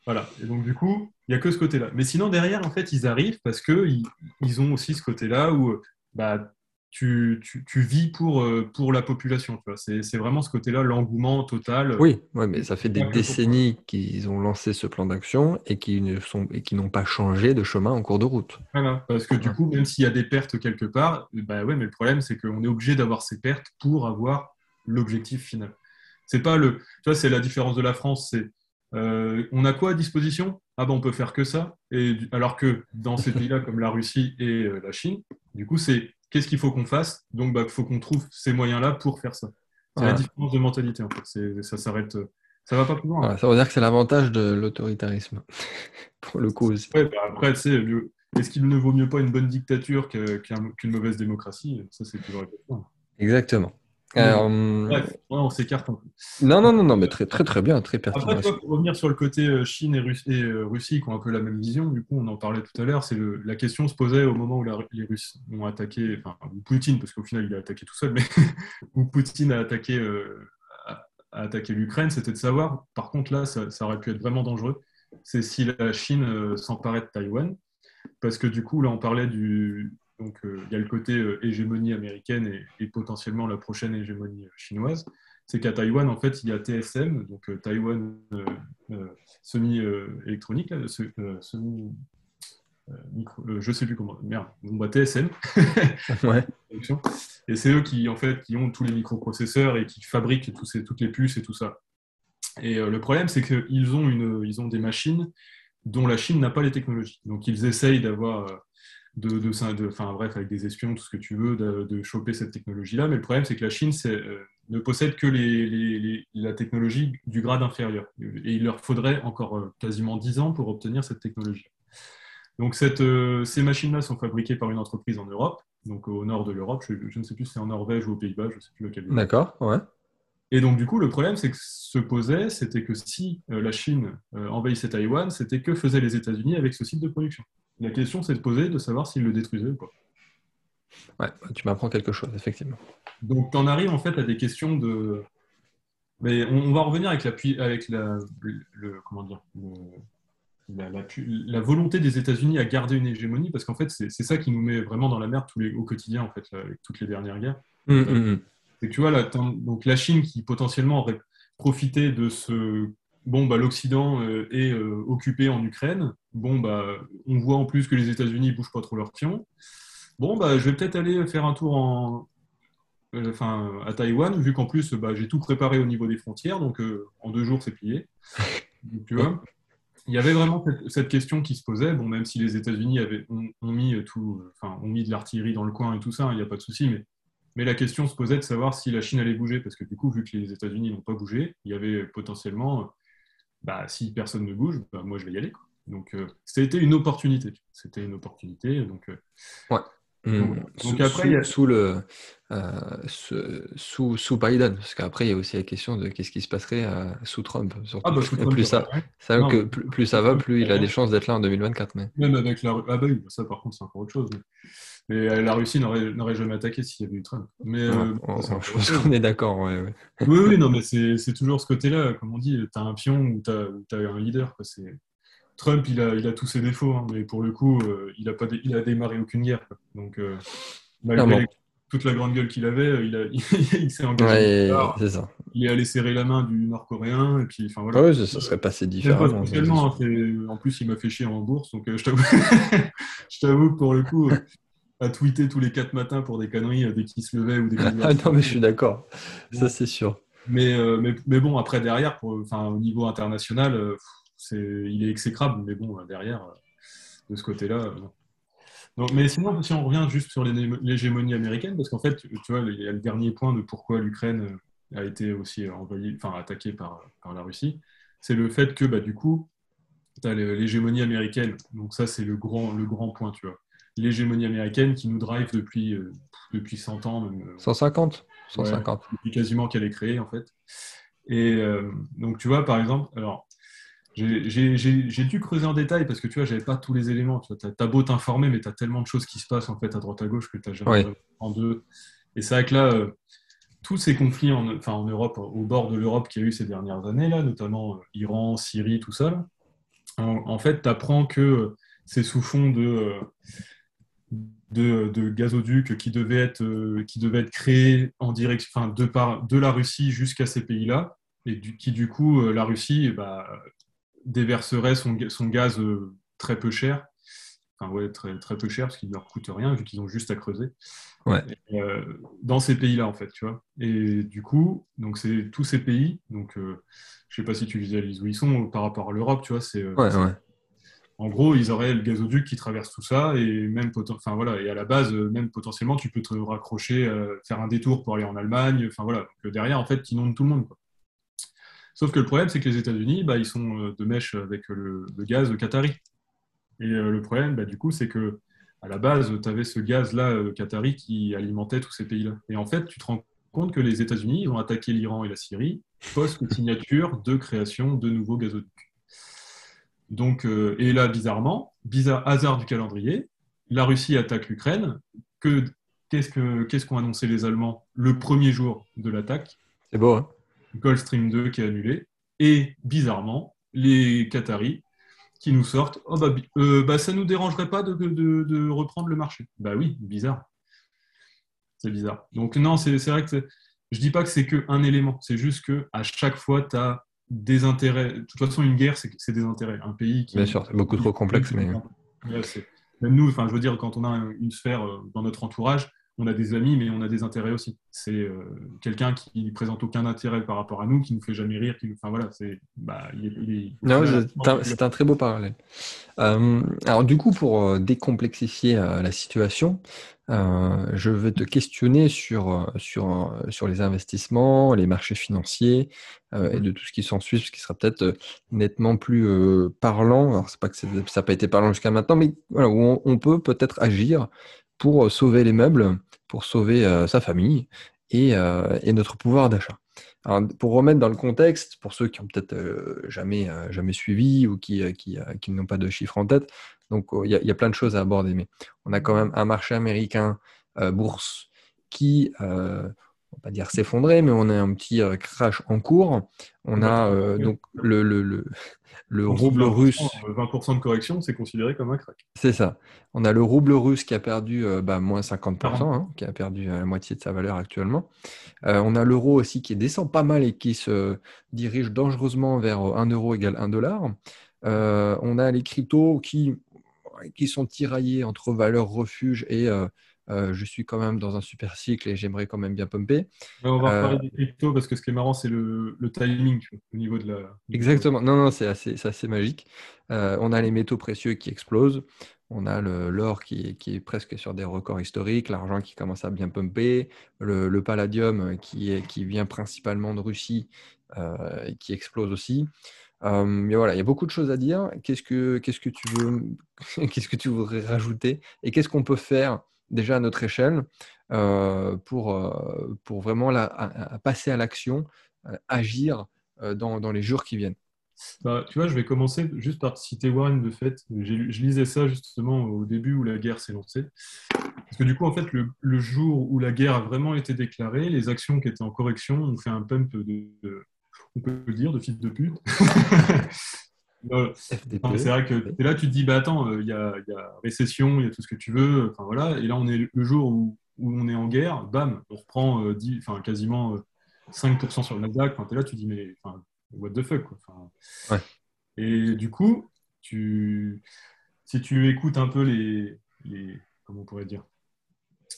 Voilà, et donc du coup, il n'y a que ce côté-là. Mais sinon, derrière, en fait, ils arrivent parce qu'ils ils ont aussi ce côté-là où bah, tu, tu, vis pour, euh, pour la population. C'est vraiment ce côté-là, l'engouement total. Oui, ouais, mais ça fait des décennies qu'ils ont lancé ce plan d'action et qui n'ont pas changé de chemin en cours de route. Voilà, parce que du coup, même s'il y a des pertes quelque part, bah ouais, mais le problème, c'est qu'on est obligé d'avoir ces pertes pour avoir l'objectif final. C'est pas le, tu c'est la différence de la France. C'est, euh, on a quoi à disposition? Ah ben, on peut faire que ça. Et alors que dans ces pays-là, comme la Russie et euh, la Chine, du coup, c'est qu'est-ce qu'il faut qu'on fasse? Donc, il bah, faut qu'on trouve ces moyens-là pour faire ça. C'est la différence de mentalité, en fait. Ça s'arrête. Ça va pas plus loin. ça veut dire que c'est l'avantage de l'autoritarisme, pour le coup aussi. Bah, après, tu est-ce qu'il ne vaut mieux pas une bonne dictature qu'une mauvaise démocratie? Ça, c'est toujours la question. Exactement. Euh, Bref, on s'écarte un peu. Non, non, non, non, mais très, très, très bien, très pertinent. Après, pour revenir sur le côté euh, Chine et, euh, Russie, qui ont un peu la même vision, du coup, on en parlait tout à l'heure, c'est la question se posait au moment où les Russes ont attaqué, enfin, ou Poutine, parce qu'au final, il a attaqué tout seul, mais où Poutine a attaqué, l'Ukraine, c'était de savoir, par contre, là, ça, ça, aurait pu être vraiment dangereux, c'est si la Chine s'emparait de Taïwan, parce que du coup, là, on parlait du, donc, euh, il y a le côté euh, hégémonie américaine et, potentiellement la prochaine hégémonie euh, chinoise. C'est qu'à Taïwan, en fait, il y a TSM, donc Taïwan semi-électronique, semi. Micro, je sais plus comment, merde, bon, bah, TSM. ouais. Et c'est eux qui, en fait, qui ont tous les microprocesseurs et qui fabriquent tous ces, toutes les puces et tout ça. Et le problème, c'est qu'ils ont, une, ils ont des machines dont la Chine n'a pas les technologies. Donc, ils essayent d'avoir de, de, enfin bref, avec des espions, tout ce que tu veux, de, choper cette technologie-là. Mais le problème, c'est que la Chine euh, ne possède que les, la technologie du grade inférieur. Et il leur faudrait encore euh, quasiment 10 ans pour obtenir cette technologie. Donc cette, euh, ces machines-là sont fabriquées par une entreprise en Europe, donc au nord de l'Europe. Je, ne sais plus si c'est en Norvège ou aux Pays-Bas, je ne sais plus lequel. D'accord, ouais. Et donc, du coup, le problème, c'est que se posait, c'était que si la Chine envahissait Taïwan, c'était que faisaient les États-Unis avec ce site de production. La question, c'est de poser, de savoir s'il le détruisait ou pas. Ouais, tu m'apprends quelque chose, effectivement. Donc, tu en arrives en fait à des questions de. Mais on, va revenir avec, la, avec la, le, comment dire, la, volonté des États-Unis à garder une hégémonie, parce qu'en fait, c'est ça qui nous met vraiment dans la merde tous les, au quotidien, en fait, avec toutes les dernières guerres. Hum, hum. C'est que tu vois, là, donc la Chine qui potentiellement aurait profité de ce bon, bah, l'Occident euh, est euh, occupé en Ukraine. Bon, bah, on voit en plus que les États-Unis ne bougent pas trop leur pion. Bon, bah, je vais peut-être aller faire un tour en, euh, enfin, à Taïwan, vu qu'en plus, bah, j'ai tout préparé au niveau des frontières, donc en deux jours, c'est plié. tu vois il y avait vraiment cette, question qui se posait, bon, même si les États-Unis ont, ont, mis tout, enfin, ont mis de l'artillerie dans le coin et tout ça, il n'y a pas de souci, mais, mais la question se posait de savoir si la Chine allait bouger, parce que du coup, vu que les États-Unis n'ont pas bougé, il y avait potentiellement bah, si personne ne bouge, bah, moi je vais y aller. Donc euh, c'était une opportunité. C'était une opportunité. Donc, euh, ouais. Donc, mmh. après, sous, le, euh, sous, sous, Biden, parce qu'après, il y a aussi la question de qu'est-ce qui se passerait sous Trump. Ah bah, plus, ça, que plus, ça va, plus il a des chances d'être là en 2024. Mais... Même avec la... Ah bah oui, ça par contre, c'est encore autre chose. Mais euh, la Russie n'aurait jamais attaqué s'il y avait eu Trump. Mais, euh, je pense qu'on est d'accord. Ouais, oui, oui, non, mais c'est toujours ce côté-là. Comme on dit, tu as un pion ou tu as, un leader. Trump, il a, il a tous ses défauts, hein, mais pour le coup, euh, il, a pas il a démarré aucune guerre. Donc, malgré toute la grande gueule qu'il avait, il, il, s'est engagé. c'est ça. Il est allé serrer la main du Nord-Coréen. Et puis, voilà. Ouais, ça, serait passé différemment. Hein, en plus, il m'a fait chier en bourse. Donc, je t'avoue que pour le coup, à tweeter tous les quatre matins pour des conneries euh, dès qu'il se levait ou des Ah non, mais je suis d'accord. Ça, c'est sûr. Mais, euh, mais, mais, bon, après, derrière, pour, enfin, au niveau international, euh, c'est, il est exécrable. Mais bon, derrière, de ce côté-là. Donc, mais sinon, si on revient juste sur l'hégémonie américaine, parce qu'en fait, tu vois, il y a le dernier point de pourquoi l'Ukraine a été aussi envahie, enfin, attaquée par, par la Russie, c'est le fait que, bah, du coup, tu as l'hégémonie américaine. Donc, ça, c'est le grand, le grand point, tu vois l'hégémonie américaine qui nous drive depuis, euh, depuis 100 ans. Même, 150 euh, 150. depuis quasiment qu'elle est créée, en fait. Et euh, donc, tu vois, par exemple, alors, j'ai dû creuser en détail parce que tu vois, j'avais pas tous les éléments. Tu as, beau t'informer, mais tu as tellement de choses qui se passent en fait à droite à gauche que tu n'as jamais en deux. Et c'est vrai que là, tous ces conflits en, enfin, en Europe, au bord de l'Europe qu'il y a eu ces dernières années, là, notamment Iran, Syrie, tout ça, en, en fait, tu apprends que c'est sous fond de de, de gazoducs qui devaient être, euh, qui devaient être créés en direction, enfin, de, par, de la Russie jusqu'à ces pays-là, et du, qui du coup, euh, la Russie bah, déverserait son, son gaz très peu cher, enfin ouais, très, très peu cher, parce qu'il ne leur coûte rien, vu qu'ils ont juste à creuser. Ouais. dans ces pays-là, en fait, tu vois. Et du coup, donc c'est tous ces pays, donc je ne sais pas si tu visualises où ils sont par rapport à l'Europe, tu vois, c'est ouais en gros, ils auraient le gazoduc qui traverse tout ça et même enfin voilà, et à la base, euh, même potentiellement, tu peux te raccrocher, euh, faire un détour pour aller en Allemagne. Enfin voilà, donc, derrière, en fait, ils inondent tout le monde. Sauf que le problème, c'est que les États-Unis, bah, ils sont euh, de mèche avec le, gaz qatari. Et le problème, bah, du coup, c'est que à la base, tu avais ce gaz-là qatari qui alimentait tous ces pays-là. Et en fait, tu te rends compte que les États-Unis ont attaqué l'Iran et la Syrie post-signature de création de nouveaux gazoducs. Donc, euh, et là, bizarrement, bizarre hasard du calendrier, la Russie attaque l'Ukraine. Que, qu'est-ce, que, qu'est-ce qu'ont annoncé les Allemands le premier jour de l'attaque? C'est beau, hein? Gulf Stream 2 qui est annulé. Et bizarrement, les Qataris qui nous sortent oh bah, euh, bah, ça ne nous dérangerait pas de, de, de, reprendre le marché. Bah oui, bizarre. C'est bizarre. Donc, non, c'est, c'est vrai que je dis pas que c'est qu'un élément, c'est juste que à chaque fois, tu as des intérêts. De toute façon, une guerre, c'est des intérêts. Un pays qui. Bien sûr, c'est beaucoup trop complexe. Mais... Même nous, enfin, je veux dire, quand on a une sphère euh, dans notre entourage, on a des amis, mais on a des intérêts aussi. C'est euh, quelqu'un qui ne présente aucun intérêt par rapport à nous, qui nous fait jamais rire, qui enfin voilà, c'est bah, c'est un, très beau parallèle. Euh, alors du coup, pour décomplexifier la situation, je vais te questionner sur, sur, sur les investissements, les marchés financiers et de tout ce qui s'ensuit, ce qui sera peut-être nettement plus parlant. Alors, c'est pas que ça n'a pas été parlant jusqu'à maintenant, mais voilà, où on, peut peut-être agir pour sauver les meubles, pour sauver sa famille et, et notre pouvoir d'achat. pour remettre dans le contexte, pour ceux qui ont peut-être jamais, jamais suivi ou qui, qui, qui n'ont pas de chiffres en tête, donc, il y, a plein de choses à aborder, mais on a quand même un marché américain euh, bourse qui, euh, pas dire s'effondrer, mais on a un petit euh, crash en cours. On a donc le, le, le, le rouble russe. 20% de correction, c'est considéré comme un crack. C'est ça. On a le rouble russe qui a perdu bah, moins 50%, hein, qui a perdu la moitié de sa valeur actuellement. on a l'euro aussi qui descend pas mal et qui se dirige dangereusement vers 1 euro égale 1 dollar. on a les cryptos qui qui sont tiraillés entre valeur refuge et euh, je suis quand même dans un super cycle et j'aimerais quand même bien pumper. on va parler euh, des cryptos parce que ce qui est marrant, c'est le, timing au niveau de la. Exactement. Non, non, c'est assez, assez, magique. on a les métaux précieux qui explosent. On a l'or qui, qui, est presque sur des records historiques, l'argent qui commence à bien pumper, le, palladium qui, est, qui vient principalement de Russie et qui explose aussi mais voilà, il y a beaucoup de choses à dire. Qu'est-ce que, qu'est-ce que tu veux, qu'est-ce que tu voudrais rajouter Et qu'est-ce qu'on peut faire déjà à notre échelle pour, pour vraiment la, passer à l'action, agir dans, dans, les jours qui viennent bah, tu vois, je vais commencer juste par citer Warren Buffett. Je lisais ça justement au début où la guerre s'est lancée. Parce que du coup, en fait, le, le, jour où la guerre a vraiment été déclarée, les actions qui étaient en correction ont fait un pump de, on peut le dire, de fils de pute. c'est vrai que là, tu te dis, bah attends, euh, il y, a, récession, il y a tout ce que tu veux. Enfin voilà. Et là, on est le jour où, on est en guerre, bam, on reprend euh, quasiment 5% euh, sur le Nasdaq. Enfin, es là, tu te dis, mais what the fuck quoi. Et du coup, tu, si tu écoutes un peu les, les comment on pourrait dire,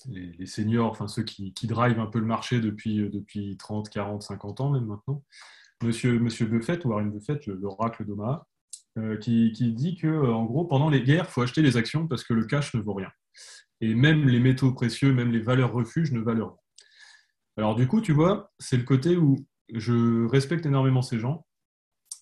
les, seniors, enfin ceux qui, qui drivent un peu le marché depuis, depuis 30, 40, 50 ans même maintenant, Monsieur, Monsieur Buffett, Warren Buffett, l'oracle d'Omaha, euh, qui, dit que, euh, en gros, pendant les guerres, il faut acheter les actions parce que le cash ne vaut rien. Et même les métaux précieux, même les valeurs refuges ne valent rien. Alors, du coup, tu vois, c'est le côté où je respecte énormément ces gens,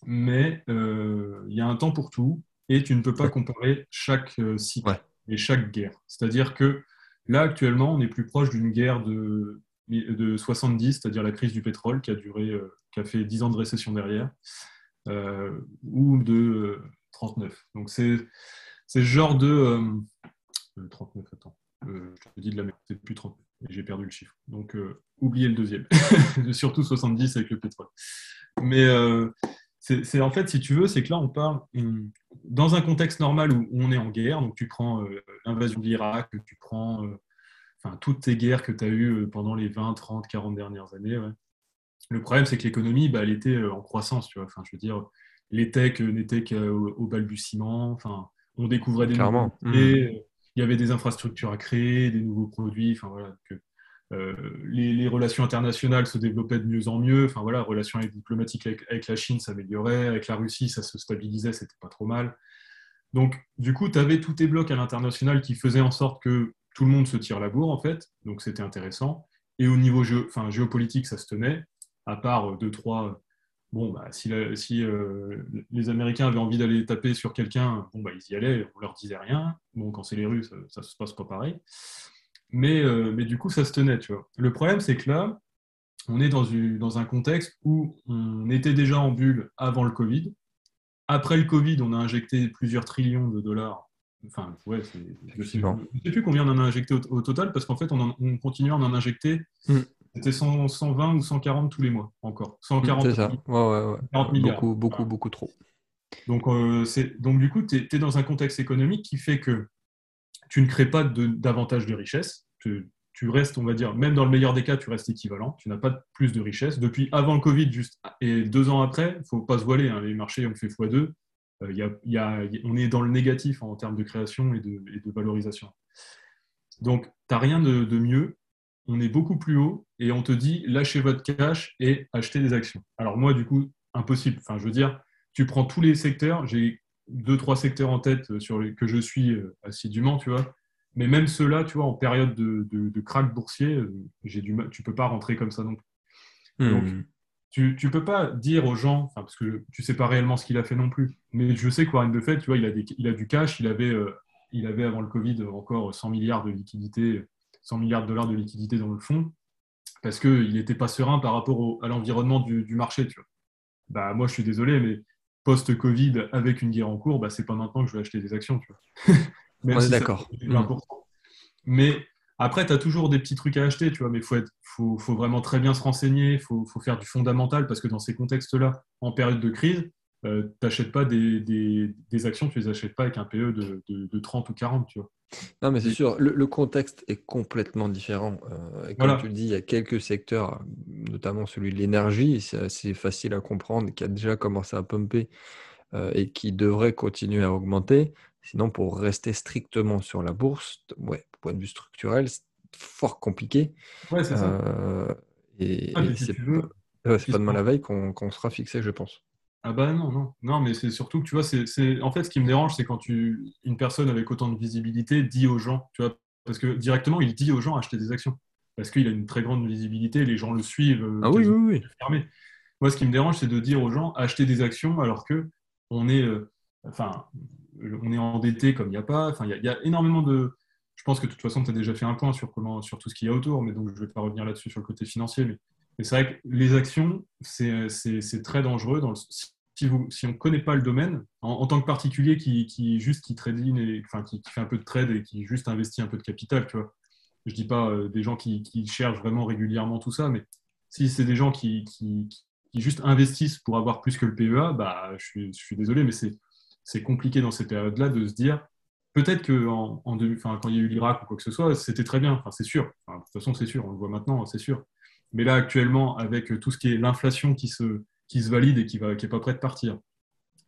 mais euh, il y a un temps pour tout et tu ne peux pas comparer chaque cycle et chaque guerre. C'est-à-dire que là, actuellement, on est plus proche d'une guerre de, de 70, c'est-à-dire la crise du pétrole qui a duré, euh, qui a fait 10 ans de récession derrière, ou de 39. Euh, Donc c'est ce genre de 39, attends, je te dis de la merde, c'est plus 39, j'ai perdu le chiffre. Donc oubliez le deuxième, surtout 70 avec le pétrole. Mais c'est en fait, si tu veux, c'est que là, on parle dans un contexte normal où on est en guerre. Donc, tu prends euh, l'invasion de l'Irak, tu prends euh, toutes tes guerres que tu as eues euh, pendant les 20, 30, 40 dernières années. Le problème, c'est que l'économie, bah, elle était en croissance. Tu vois. Enfin, je veux dire, les techs n'étaient qu'au balbutiement. Enfin, on découvrait des Clairement. Mmh. il y avait des infrastructures à créer, des nouveaux produits. Enfin, voilà, que, euh, les, relations internationales se développaient de mieux en mieux. Enfin voilà, relations diplomatiques avec, la Chine s'amélioraient, avec la Russie ça se stabilisait, c'était pas trop mal. Donc du coup, tu avais tous tes blocs à l'international qui faisaient en sorte que tout le monde se tire la bourre en fait. Donc c'était intéressant. Et au niveau enfin, géopolitique, ça se tenait, à part euh, deux trois. Bon, bah, si, si euh, les Américains avaient envie d'aller taper sur quelqu'un, bon, bah, ils y allaient, on leur disait rien. Bon, quand c'est les Russes, ça, ça se passe pas pareil. Mais, euh, mais du coup, ça se tenait, tu vois. Le problème, c'est que là, on est dans, une, dans un contexte où on était déjà en bulle avant le Covid. Après le Covid, on a injecté plusieurs trillions de dollars. Enfin, ouais, je ne sais, plus combien on en a injecté au, total, parce qu'en fait, on, on, continue à en injecter. Hmm. C'était 120 ou 140 tous les mois, encore. 140 c'est ça. Ouais, ouais, milliards. Beaucoup, beaucoup, beaucoup trop. Donc, euh, donc du coup, tu es, dans un contexte économique qui fait que tu ne crées pas davantage de richesse. Tu, restes, on va dire, même dans le meilleur des cas, tu restes équivalent. Tu n'as pas plus de richesse. Depuis avant le Covid, juste et deux ans après, il ne faut pas se voiler. Hein, les marchés ont fait x2. Euh, on est dans le négatif en termes de création et de, valorisation. Donc, tu n'as rien de, de, mieux. On est beaucoup plus haut et on te dit lâchez votre cash et achetez des actions. Alors, moi, du coup, impossible. Enfin, je veux dire, tu prends tous les secteurs. J'ai deux, trois secteurs en tête euh, sur les, que je suis euh, assidûment, tu vois. Mais même ceux-là, tu vois, en période de, de, crack boursier, euh, j'ai du mal, tu peux pas rentrer comme ça non plus. Hmm. Donc, tu ne peux pas dire aux gens, parce que tu sais pas réellement ce qu'il a fait non plus, mais je sais que Warren Buffett, tu vois, il a, il a du cash, il avait, il avait avant le Covid encore 100 milliards de liquidités, 100 milliards de dollars de liquidités dans le fonds, parce qu'il n'était pas serein par rapport à l'environnement du, du, marché, tu vois. Bah, moi, je suis désolé, mais post-Covid avec une guerre en cours, bah, c'est pas maintenant que je vais acheter des actions. Tu vois. On d'accord. Mmh. Mais après, tu as toujours des petits trucs à acheter, tu vois, mais il faut, faut, faut, vraiment très bien se renseigner, il faut, faut, faire du fondamental, parce que dans ces contextes-là, en période de crise, euh, tu n'achètes pas des, des, des, actions, tu les achètes pas avec un PE de, de, de 30 ou 40, tu vois. Non, mais c'est sûr, le, contexte est complètement différent. Euh, comme tu le dis, il y a quelques secteurs, notamment celui de l'énergie, c'est assez facile à comprendre, qui a déjà commencé à pumper euh, et qui devrait continuer à augmenter. Sinon, pour rester strictement sur la bourse, ouais, point de vue structurel, c'est fort compliqué. Ouais, c'est ça. Euh, et, ah, c'est pas, demain la veille qu'on sera fixé, je pense. Ah bah non, non. Non, mais c'est surtout que tu vois, c'est, en fait, ce qui me dérange, c'est quand tu, une personne avec autant de visibilité dit aux gens, tu vois, parce que directement, il dit aux gens acheter des actions. Parce qu'il a une très grande visibilité, les gens le suivent. Euh, ah oui, oui, oui. Moi, ce qui me dérange, c'est de dire aux gens acheter des actions alors que on est, euh, enfin, on est endetté comme il n'y a pas. Enfin, il y, a énormément de. Je pense que de toute façon, tu as déjà fait un point sur comment, sur tout ce qu'il y a autour, mais donc je ne vais pas revenir là-dessus sur le côté financier. Mais, c'est vrai que les actions, c'est très dangereux dans le, si, vous, si on ne connaît pas le domaine, en, tant que particulier qui, juste qui et qui, fait un peu de trade et qui juste investit un peu de capital, tu vois. Je dis pas euh, des gens qui, cherchent vraiment régulièrement tout ça, mais si c'est des gens qui, juste investissent pour avoir plus que le PEA, bah, je, suis, désolé, mais c'est compliqué dans ces périodes-là de se dire peut-être que en, quand il y a eu l'Irak ou quoi que ce soit, c'était très bien, c'est sûr. de toute façon, c'est sûr, on le voit maintenant, c'est sûr. Mais là, actuellement, avec tout ce qui est l'inflation qui se, qui se valide et qui n'est qui pas prêt de partir.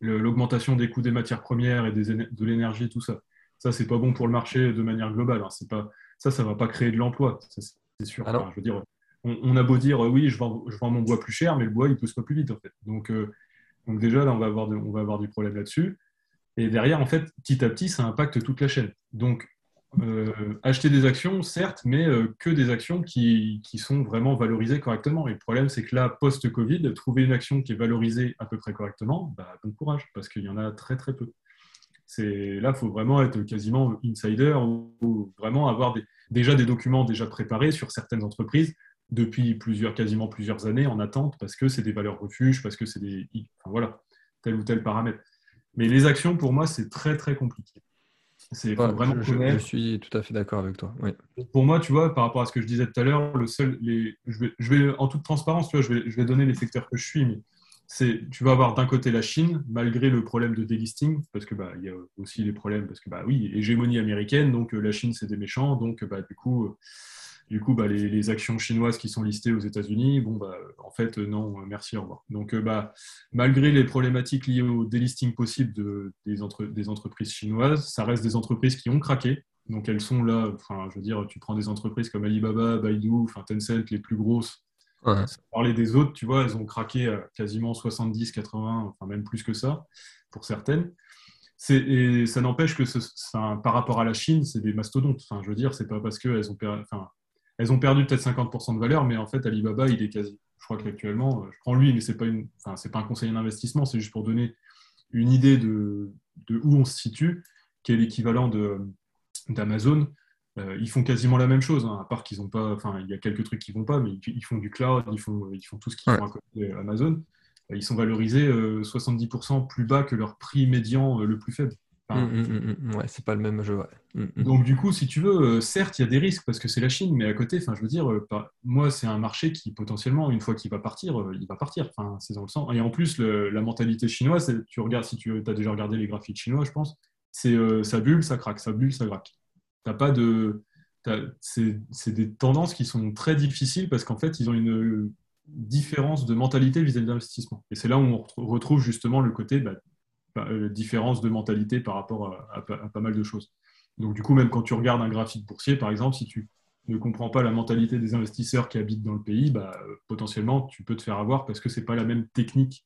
L'augmentation des coûts des matières premières et des, de l'énergie, tout ça. Ça, c'est pas bon pour le marché de manière globale. Hein. Pas, ça, ça va pas créer de l'emploi, c'est sûr. je veux dire, on, a beau dire, oui, je vends, je vends, mon bois plus cher, mais le bois, il pousse pas plus vite, en fait. Donc, euh, donc déjà, là, on va avoir, on va avoir du problème là-dessus. Et derrière, en fait, petit à petit, ça impacte toute la chaîne. Donc, euh, acheter des actions, certes, mais euh, que des actions qui, sont vraiment valorisées correctement. Et le problème, c'est que là, post-Covid, trouver une action qui est valorisée à peu près correctement, bah, bon courage, parce qu'il y en a très très peu. Là, il faut vraiment être quasiment insider ou, vraiment avoir déjà des documents déjà préparés sur certaines entreprises depuis plusieurs, quasiment plusieurs années en attente, parce que c'est des valeurs refuges, parce que c'est des... Enfin, voilà, tel ou tel paramètre. Mais les actions, pour moi, c'est très très compliqué. C'est vraiment je, suis tout à fait d'accord avec toi. Pour moi, tu vois, par rapport à ce que je disais tout à l'heure, le seul, les, je, vais, je vais, en toute transparence, tu vois, je vais, je vais donner les secteurs que je suis, mais tu vas avoir d'un côté la Chine, malgré le problème de delisting, parce que bah, il y a aussi les problèmes, parce que bah oui, hégémonie américaine, donc la Chine c'est des méchants, donc bah, du coup, du coup bah, les, actions chinoises qui sont listées aux États-Unis, bon bah en fait non, merci, au revoir. Donc bah, malgré les problématiques liées au delisting possible de, des, entre, des entreprises chinoises, ça reste des entreprises qui ont craqué, donc elles sont là, enfin, je veux dire, tu prends des entreprises comme Alibaba, Baidu, enfin, Tencent, les plus grosses. Ouais. parler des autres, tu vois, elles ont craqué à quasiment 70, 80, enfin même plus que ça, pour certaines. Et ça n'empêche que par rapport à la Chine, c'est des mastodontes. Enfin, je veux dire, c'est pas parce qu'elles ont, enfin, elles ont perdu peut-être 50% de valeur, mais en fait, Alibaba, il est quasi. Je crois qu'actuellement, je prends lui, mais c'est pas une, enfin, pas un conseiller d'investissement, c'est juste pour donner une idée de, de où on se situe, qui est l'équivalent d'Amazon, euh, ils font quasiment la même chose, hein, à part qu'ils ont pas, enfin, il y a quelques trucs qui vont pas, mais ils, font du cloud, ils font, ils font tout ce qu'ils font à côté Amazon. Euh, ils sont valorisés 70% euh, plus bas que leur prix médian le plus faible. Enfin, mmh, mmh, mmh, ouais, c'est pas le même jeu. Donc du coup, si tu veux, certes, il y a des risques parce que c'est la Chine, mais à côté, enfin, je veux dire, moi, c'est un marché qui potentiellement, une fois qu'il va partir, il va partir. Enfin, c'est dans le sens. Et en plus, la mentalité chinoise, tu regardes, si tu as déjà regardé les graphiques chinois, je pense, c'est ça bulle, ça craque, ça bulle, ça craque pas de. C'est des tendances qui sont très difficiles parce qu'en fait, ils ont une différence de mentalité vis-à-vis de l'investissement. Et c'est là où on retrouve justement le côté bah, euh, différence de mentalité par rapport à, pas mal de choses. Donc du coup, même quand tu regardes un graphique boursier, par exemple, si tu ne comprends pas la mentalité des investisseurs qui habitent dans le pays, bah, euh, potentiellement, tu peux te faire avoir parce que c'est pas la même technique.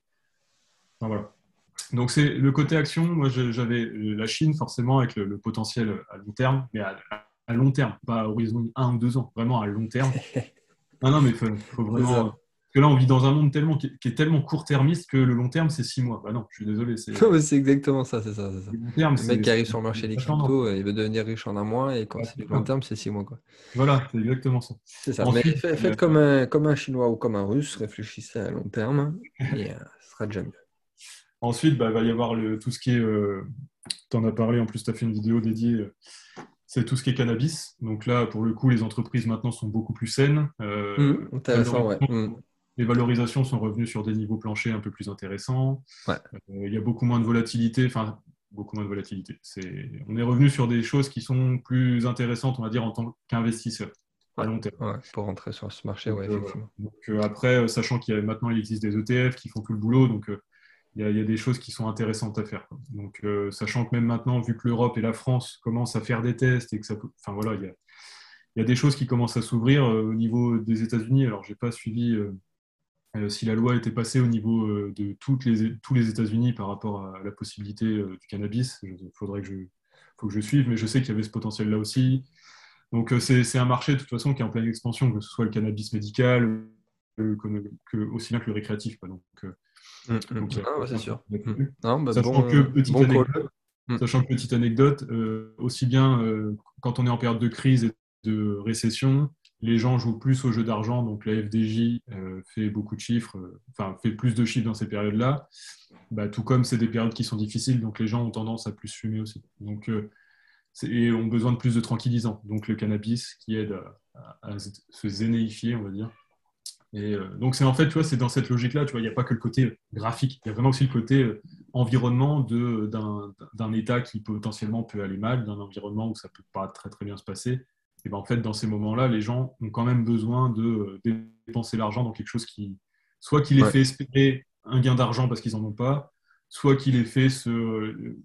voilà. Donc c'est le côté action. Moi, j'avais la Chine forcément avec le, potentiel à long terme, mais à, long terme, pas à horizon un ou deux ans, vraiment à long terme. non, non, mais il faut, vraiment. Parce que là, on vit dans un monde tellement qui est, tellement court-termiste que le long terme, c'est six mois. Bah non, je suis désolé. C'est exactement ça, c'est ça. ça. le mec qui arrive sur le marché des cryptos, il veut devenir riche en un mois, et quand c'est du long terme, c'est six mois. Quoi. Voilà, c'est exactement ça. C'est ça. mais faites, euh, comme, un, comme un Chinois ou comme un Russe, réfléchissez à long terme, et euh, ce sera déjà mieux. Ensuite, bah, il va y avoir le, tout ce qui est. Euh, tu en as parlé, en plus, tu as fait une vidéo dédiée. C'est tout ce qui est cannabis. Donc là, pour le coup, les entreprises maintenant sont beaucoup plus saines. Euh, mmh, intéressant, ouais. Mmh. Les valorisations sont revenues sur des niveaux planchers un peu plus intéressants. Il y a beaucoup moins de volatilité. Enfin, beaucoup moins de volatilité. on est revenu sur des choses qui sont plus intéressantes, on va dire, en tant qu'investisseur à long terme. pour rentrer sur ce marché, ouais, effectivement. Donc, après, sachant qu'il y a, maintenant il existe des ETF qui font tout le boulot, donc il y, a, des choses qui sont intéressantes à faire. Donc, euh, sachant que même maintenant, vu que l'Europe et la France commencent à faire des tests et que ça, enfin voilà, il y a, des choses qui commencent à s'ouvrir euh, au niveau des États-Unis. Alors, j'ai pas suivi euh, si la loi était passée au niveau de toutes les, tous les États-Unis par rapport à la possibilité du cannabis. Il faudrait que je, faut que je suive, mais je sais qu'il y avait ce potentiel-là aussi. Donc, c'est un marché de toute façon qui est en pleine expansion, que ce soit le cannabis médical, que, aussi bien que le récréatif. Quoi. Donc, Mm, mm. ah, c'est sûr. sachant, que, petite anecdote, sachant que, petite anecdote, euh, aussi bien euh, quand on est en période de crise et de récession, les gens jouent plus au jeu d'argent, donc la FDJ euh, fait beaucoup de chiffres, enfin fait plus de chiffres dans ces périodes-là, bah, tout comme c'est des périodes qui sont difficiles, donc les gens ont tendance à plus fumer aussi. Donc, et ont besoin de plus de tranquillisants, donc le cannabis qui aide à se zénéifier, on va dire. Et euh, donc, c'est en fait, tu vois, c'est dans cette logique-là, tu vois, il n'y a pas que le côté graphique, il y a vraiment aussi le côté euh, environnement d'un État qui potentiellement peut aller mal, d'un environnement où ça peut pas très très bien se passer. Et ben, en fait, dans ces moments-là, les gens ont quand même besoin de euh, dépenser l'argent dans quelque chose qui, soit qui les fait espérer un gain d'argent parce qu'ils n'en ont pas, soit qui les fait se,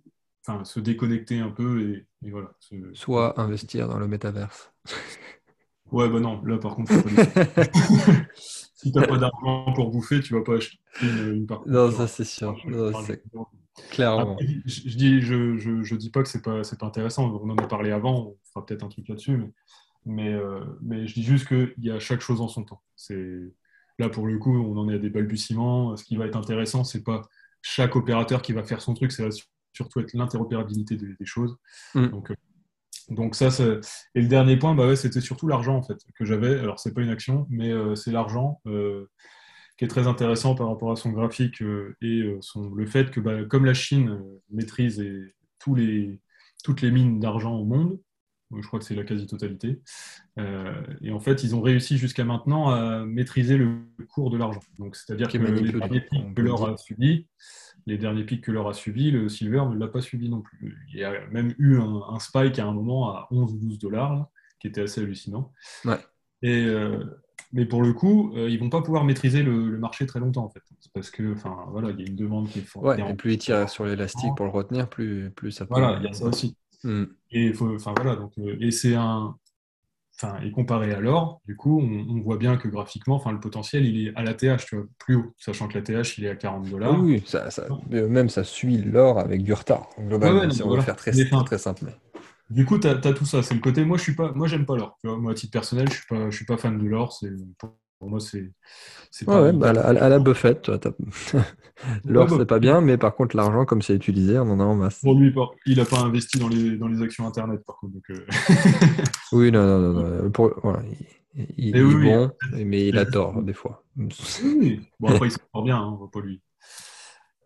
enfin, se déconnecter un peu et, voilà. Soit investir dans le métaverse. Ouais, bah non, là par contre, si tu n'as pas d'argent pour bouffer, tu vas pas acheter une, une partie. Non, ça c'est sûr. Clairement. je, dis, je, je, je, dis pas que c'est pas, pas intéressant. On en a parlé avant, on fera peut-être un truc là-dessus, mais, mais, euh, mais, je dis juste qu'il y a chaque chose en son temps. C'est là pour le coup, on en est à des balbutiements. Ce qui va être intéressant, c'est pas chaque opérateur qui va faire son truc, c'est surtout être l'interopérabilité des, choses. Mm. Donc, euh, donc ça, et le dernier point, bah c'était surtout l'argent en fait que j'avais. Alors c'est pas une action, mais euh, c'est l'argent qui est très intéressant par rapport à son graphique euh, et son, le fait que, bah, comme la Chine maîtrise tous les, toutes les mines d'argent au monde, je crois que c'est la quasi-totalité. et en fait, ils ont réussi jusqu'à maintenant à maîtriser le cours de l'argent. Donc, c'est-à-dire que les derniers pics que l'or a subi, les derniers pics que l'or a subi, le silver ne l'a pas subi non plus. Il y a même eu un, spike à un moment à 11 ou 12 dollars, qui était assez hallucinant. Et, mais pour le coup, ils ils vont pas pouvoir maîtriser le, marché très longtemps en fait, parce que, enfin, voilà, il y a une demande qui est forte. Ouais, et plus il tire sur l'élastique pour le retenir, plus, plus ça peut. Voilà, il y a ça aussi. Hmm. Et enfin voilà, donc euh, et c'est un, enfin et comparé à l'or, du coup, on, voit bien que graphiquement, enfin le potentiel, il est à la TH, tu vois, plus haut, sachant que la TH, il est à 40 dollars. Oui, ça, ça, même ça suit l'or avec du retard. Globalement, si on veut faire très, très simple. Du coup, tu as, tout ça. C'est le côté. Moi, je suis pas. Moi, j'aime pas l'or. Moi, à titre personnel, je suis pas. Je suis pas fan de l'or. C'est pour moi, c'est. Ouais, bah, à, la, Buffett, l'or, c'est pas bien, mais par contre, l'argent, comme c'est utilisé, on en a en masse. Pour lui, il n'a pas investi dans les, dans les actions Internet, par contre. Euh. oui, non, non, non. Pour, voilà, il, est bon, mais il a tort, des fois. oui, bon, après, il s'en sort bien, hein, pas lui.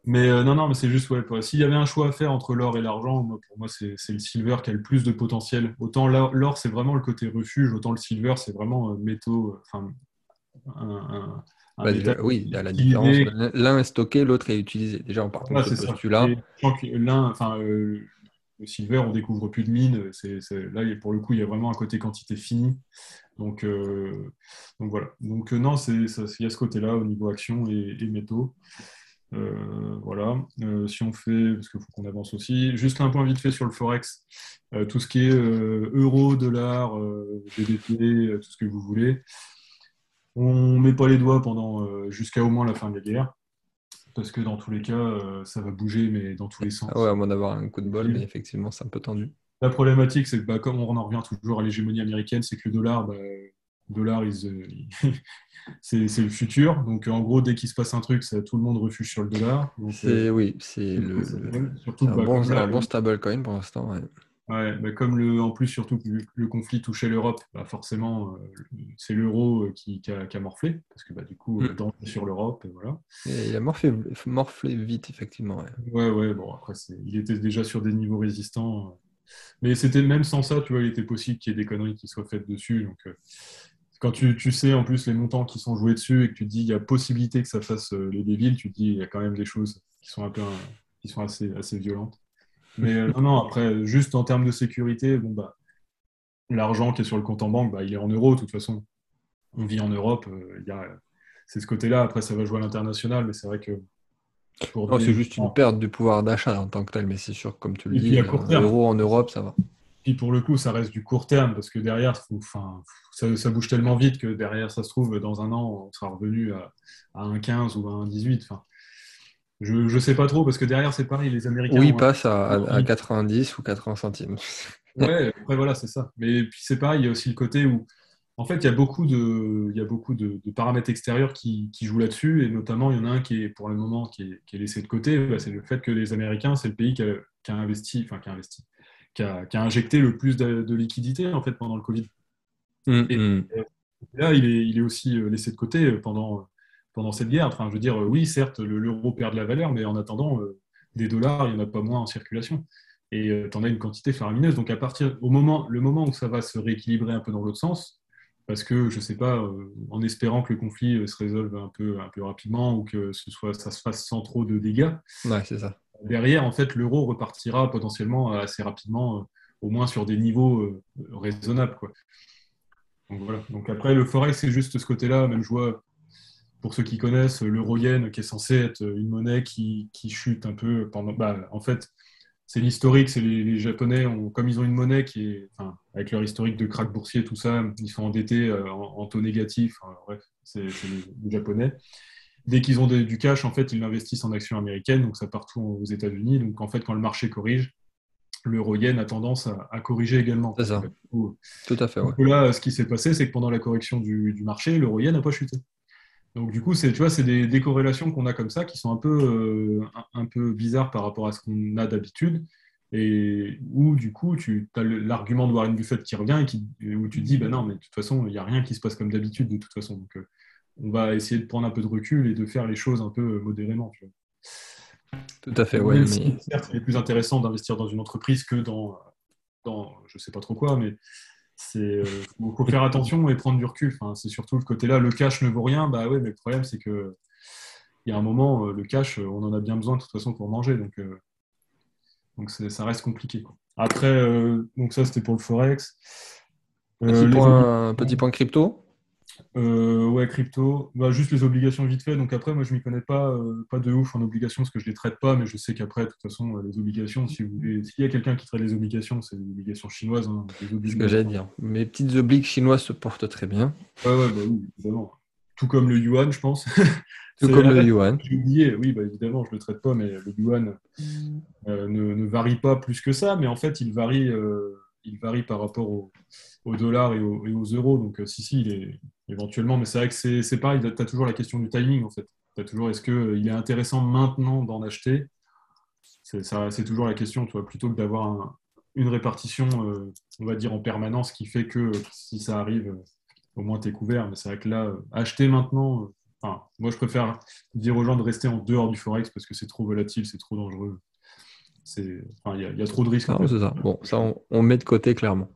Mais euh, non, non, mais c'est juste, ouais, s'il y avait un choix à faire entre l'or et l'argent, pour moi, c'est le silver qui a le plus de potentiel. Autant l'or, c'est vraiment le côté refuge, autant le silver, c'est vraiment euh, métaux, enfin, un, bah, oui, il y a la différence. L'un est stocké, l'autre est utilisé. Déjà, on part contre ce postulat. L'un, enfin, euh, le silver, on découvre plus de mines. Là, pour le coup, il y a vraiment un côté quantité finie. Donc, donc voilà. Donc non, il y a ce côté-là au niveau action et métaux. Euh, voilà. Euh, si on fait, parce qu'il faut qu'on avance aussi, juste un point vite fait sur le forex, euh, tout ce qui est euro, dollar, BBP, tout ce que vous voulez. On met pas les doigts pendant jusqu'à au moins la fin de la guerre, parce que dans tous les cas, ça va bouger, mais dans tous les sens. Ah ouais, à moins d'avoir un coup de bol, mais effectivement, c'est un peu tendu. La problématique, c'est que bah, comme on en revient toujours à l'hégémonie américaine, c'est que le dollar, bah, dollar, c'est le futur. Donc, en gros, dès qu'il se passe un truc, ça, tout le monde refuge sur le dollar. Euh, oui, c'est le, surtout, un, bon, un bon stablecoin pour l'instant. Ouais. bah comme le, en plus, surtout que le conflit touchait l'Europe, bah forcément, euh, c'est l'euro euh, qui, a, morflé, parce que bah, du coup, mm. sur l'Europe, voilà. il a morflé, morflé vite, effectivement. Ouais, ouais, bon, après, il était déjà sur des niveaux résistants. Mais c'était même sans ça, tu vois, il était possible qu'il y ait des conneries qui soient faites dessus. Donc, quand tu, sais en plus les montants qui sont joués dessus et que tu te dis il y a possibilité que ça fasse euh, les débiles, tu te dis il y a quand même des choses qui sont un peu qui sont assez, assez violentes. Mais euh, non, non, après, juste en termes de sécurité, bon bah l'argent qui est sur le compte en banque, bah, il est en euros de toute façon. On vit en Europe, euh, c'est ce côté-là. Après, ça va jouer à l'international, mais c'est vrai que. c'est juste une perte du pouvoir d'achat en tant que tel, mais c'est sûr, comme tu le dis, euros en Europe, ça va. Puis pour le coup, ça reste du court terme parce que derrière, enfin, ça, bouge tellement vite que derrière, ça se trouve, dans un an, on sera revenu à, un 15 ou à un 18. Enfin, je ne sais pas trop parce que derrière, c'est pareil, les Américains. Oui, ils passent à, 90 ou 80 centimes. ouais, après voilà, c'est ça. Mais puis c'est pareil, il y a aussi le côté où, en fait, il y a beaucoup de, il y a beaucoup de, paramètres extérieurs qui, jouent là-dessus et notamment, il y en a un qui est pour le moment qui est, laissé de côté, bah, c'est le fait que les Américains, c'est le pays qui a, qui a investi, enfin qui a investi qui a, injecté le plus de, de, liquidité en fait pendant le Covid. Mm, et, mm. là, il est, il est, aussi euh, laissé de côté euh, pendant, pendant cette guerre. Enfin, je veux dire, euh, oui, certes, l'euro perd de la valeur, mais en attendant, des dollars, il n'y en a pas moins en circulation. Et tu en as une quantité faramineuse. Donc, à partir au moment, le moment où ça va se rééquilibrer un peu dans l'autre sens, parce que je ne sais pas, en espérant que le conflit se résolve un peu, un peu rapidement ou que ce soit, ça se fasse sans trop de dégâts. Ouais, c'est ça derrière, en fait, l'euro repartira potentiellement assez rapidement, euh, au moins sur des niveaux euh, raisonnables. Donc, voilà. Donc après, le forex, c'est juste ce côté-là. Même je vois, pour ceux qui connaissent, l'euro-yen, qui est censé être une monnaie qui, chute un peu pendant. Bah, en fait, c'est l'historique. C'est les, Japonais, comme ils ont une monnaie qui est, enfin, avec leur historique de krach boursier, tout ça, ils sont endettés euh, en, taux négatif. bref, c'est les Japonais dès qu'ils ont du cash, en fait, ils l'investissent en actions américaines, donc ça partout aux États-Unis. Donc en fait, quand le marché corrige, l'euro-yen a tendance à, corriger également. C'est ça. Tout à fait. là, ce qui s'est passé, c'est que pendant la correction du, marché, l'euro-yen n'a pas chuté. Donc du coup, c'est tu vois, c'est des, des, corrélations qu'on a comme ça qui sont un peu euh, un, peu bizarres par rapport à ce qu'on a d'habitude et où du coup tu as l'argument de Warren Buffett qui revient et qui, où tu te dis bah non mais de toute façon il n'y a rien qui se passe comme d'habitude de toute façon donc euh, on va essayer de prendre un peu de recul et de faire les choses un peu modérément. Tout à fait, oui. Certes, il est plus intéressant d'investir dans une entreprise que dans, dans je sais pas trop quoi, mais c'est faut, faire attention et prendre du recul. Enfin, c'est surtout le côté là, le cash ne vaut rien. Bah oui, mais le problème c'est que il y a un moment, le cash, on en a bien besoin de toute façon pour manger, donc donc ça reste compliqué. Après, donc ça c'était pour le forex. Petit, point, petit point crypto euh, ouais, crypto, bah, juste les obligations vite fait. Donc après, moi, je m'y connais pas, euh, pas de ouf en obligations parce que je les traite pas, mais je sais qu'après, de toute façon, euh, les obligations, si vous voulez, s'il y a quelqu'un qui traite les obligations, c'est les obligations chinoises. Hein, ce que j'allais dire. Mes petites obliques chinoises se portent très bien. Ouais, ouais, bah oui, évidemment. Tout comme le yuan, je pense. Tout comme le yuan. J'ai oublié, oui, bah, évidemment, je le traite pas, mais le yuan ne, ne, varie pas plus que ça, mais en fait, il varie, il varie par rapport au, au dollar et, aux euros. Donc, si, si, il est éventuellement. Mais c'est vrai que c'est pareil, tu as toujours la question du timing, en fait. Tu as toujours, est-ce qu'il euh, est intéressant maintenant d'en acheter? C'est toujours la question, tu plutôt que d'avoir une répartition, euh, on va dire, en permanence qui fait que si ça arrive, euh, au moins tu es couvert. Mais c'est vrai que là, acheter maintenant, moi je préfère dire aux gens de rester en dehors du Forex parce que c'est trop volatile, c'est trop dangereux. Il enfin, y, y, a trop de risques. Ah, ça. Bon, ça, on, met de côté clairement.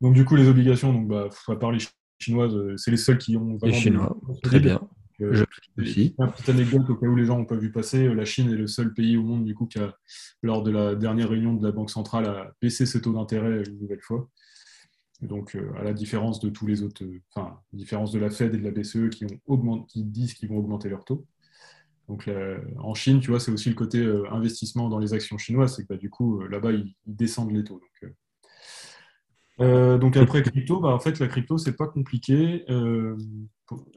Donc, du coup, les obligations, donc, bah, à part les chinoises, euh, c'est les seuls qui ont vraiment. Les Chinois, très bien. Euh, je aussi. Une petite anecdote au cas où les gens n'ont pas vu passer, euh, la Chine est le seul pays au monde du coup qui a, lors de la dernière réunion de la Banque centrale, a baissé ses taux d'intérêt une nouvelle fois. Donc, à la différence de tous les autres, enfin, différence de la Fed et de la BCE qui, ont augmenté, qui disent qu'ils vont augmenter leurs taux. Donc, en Chine, tu vois, c'est aussi le côté investissement dans les actions chinoises, c'est que bah, du coup, là-bas, ils, descendent les taux. Donc, euh, après crypto, bah, en fait la crypto c'est pas compliqué. Euh,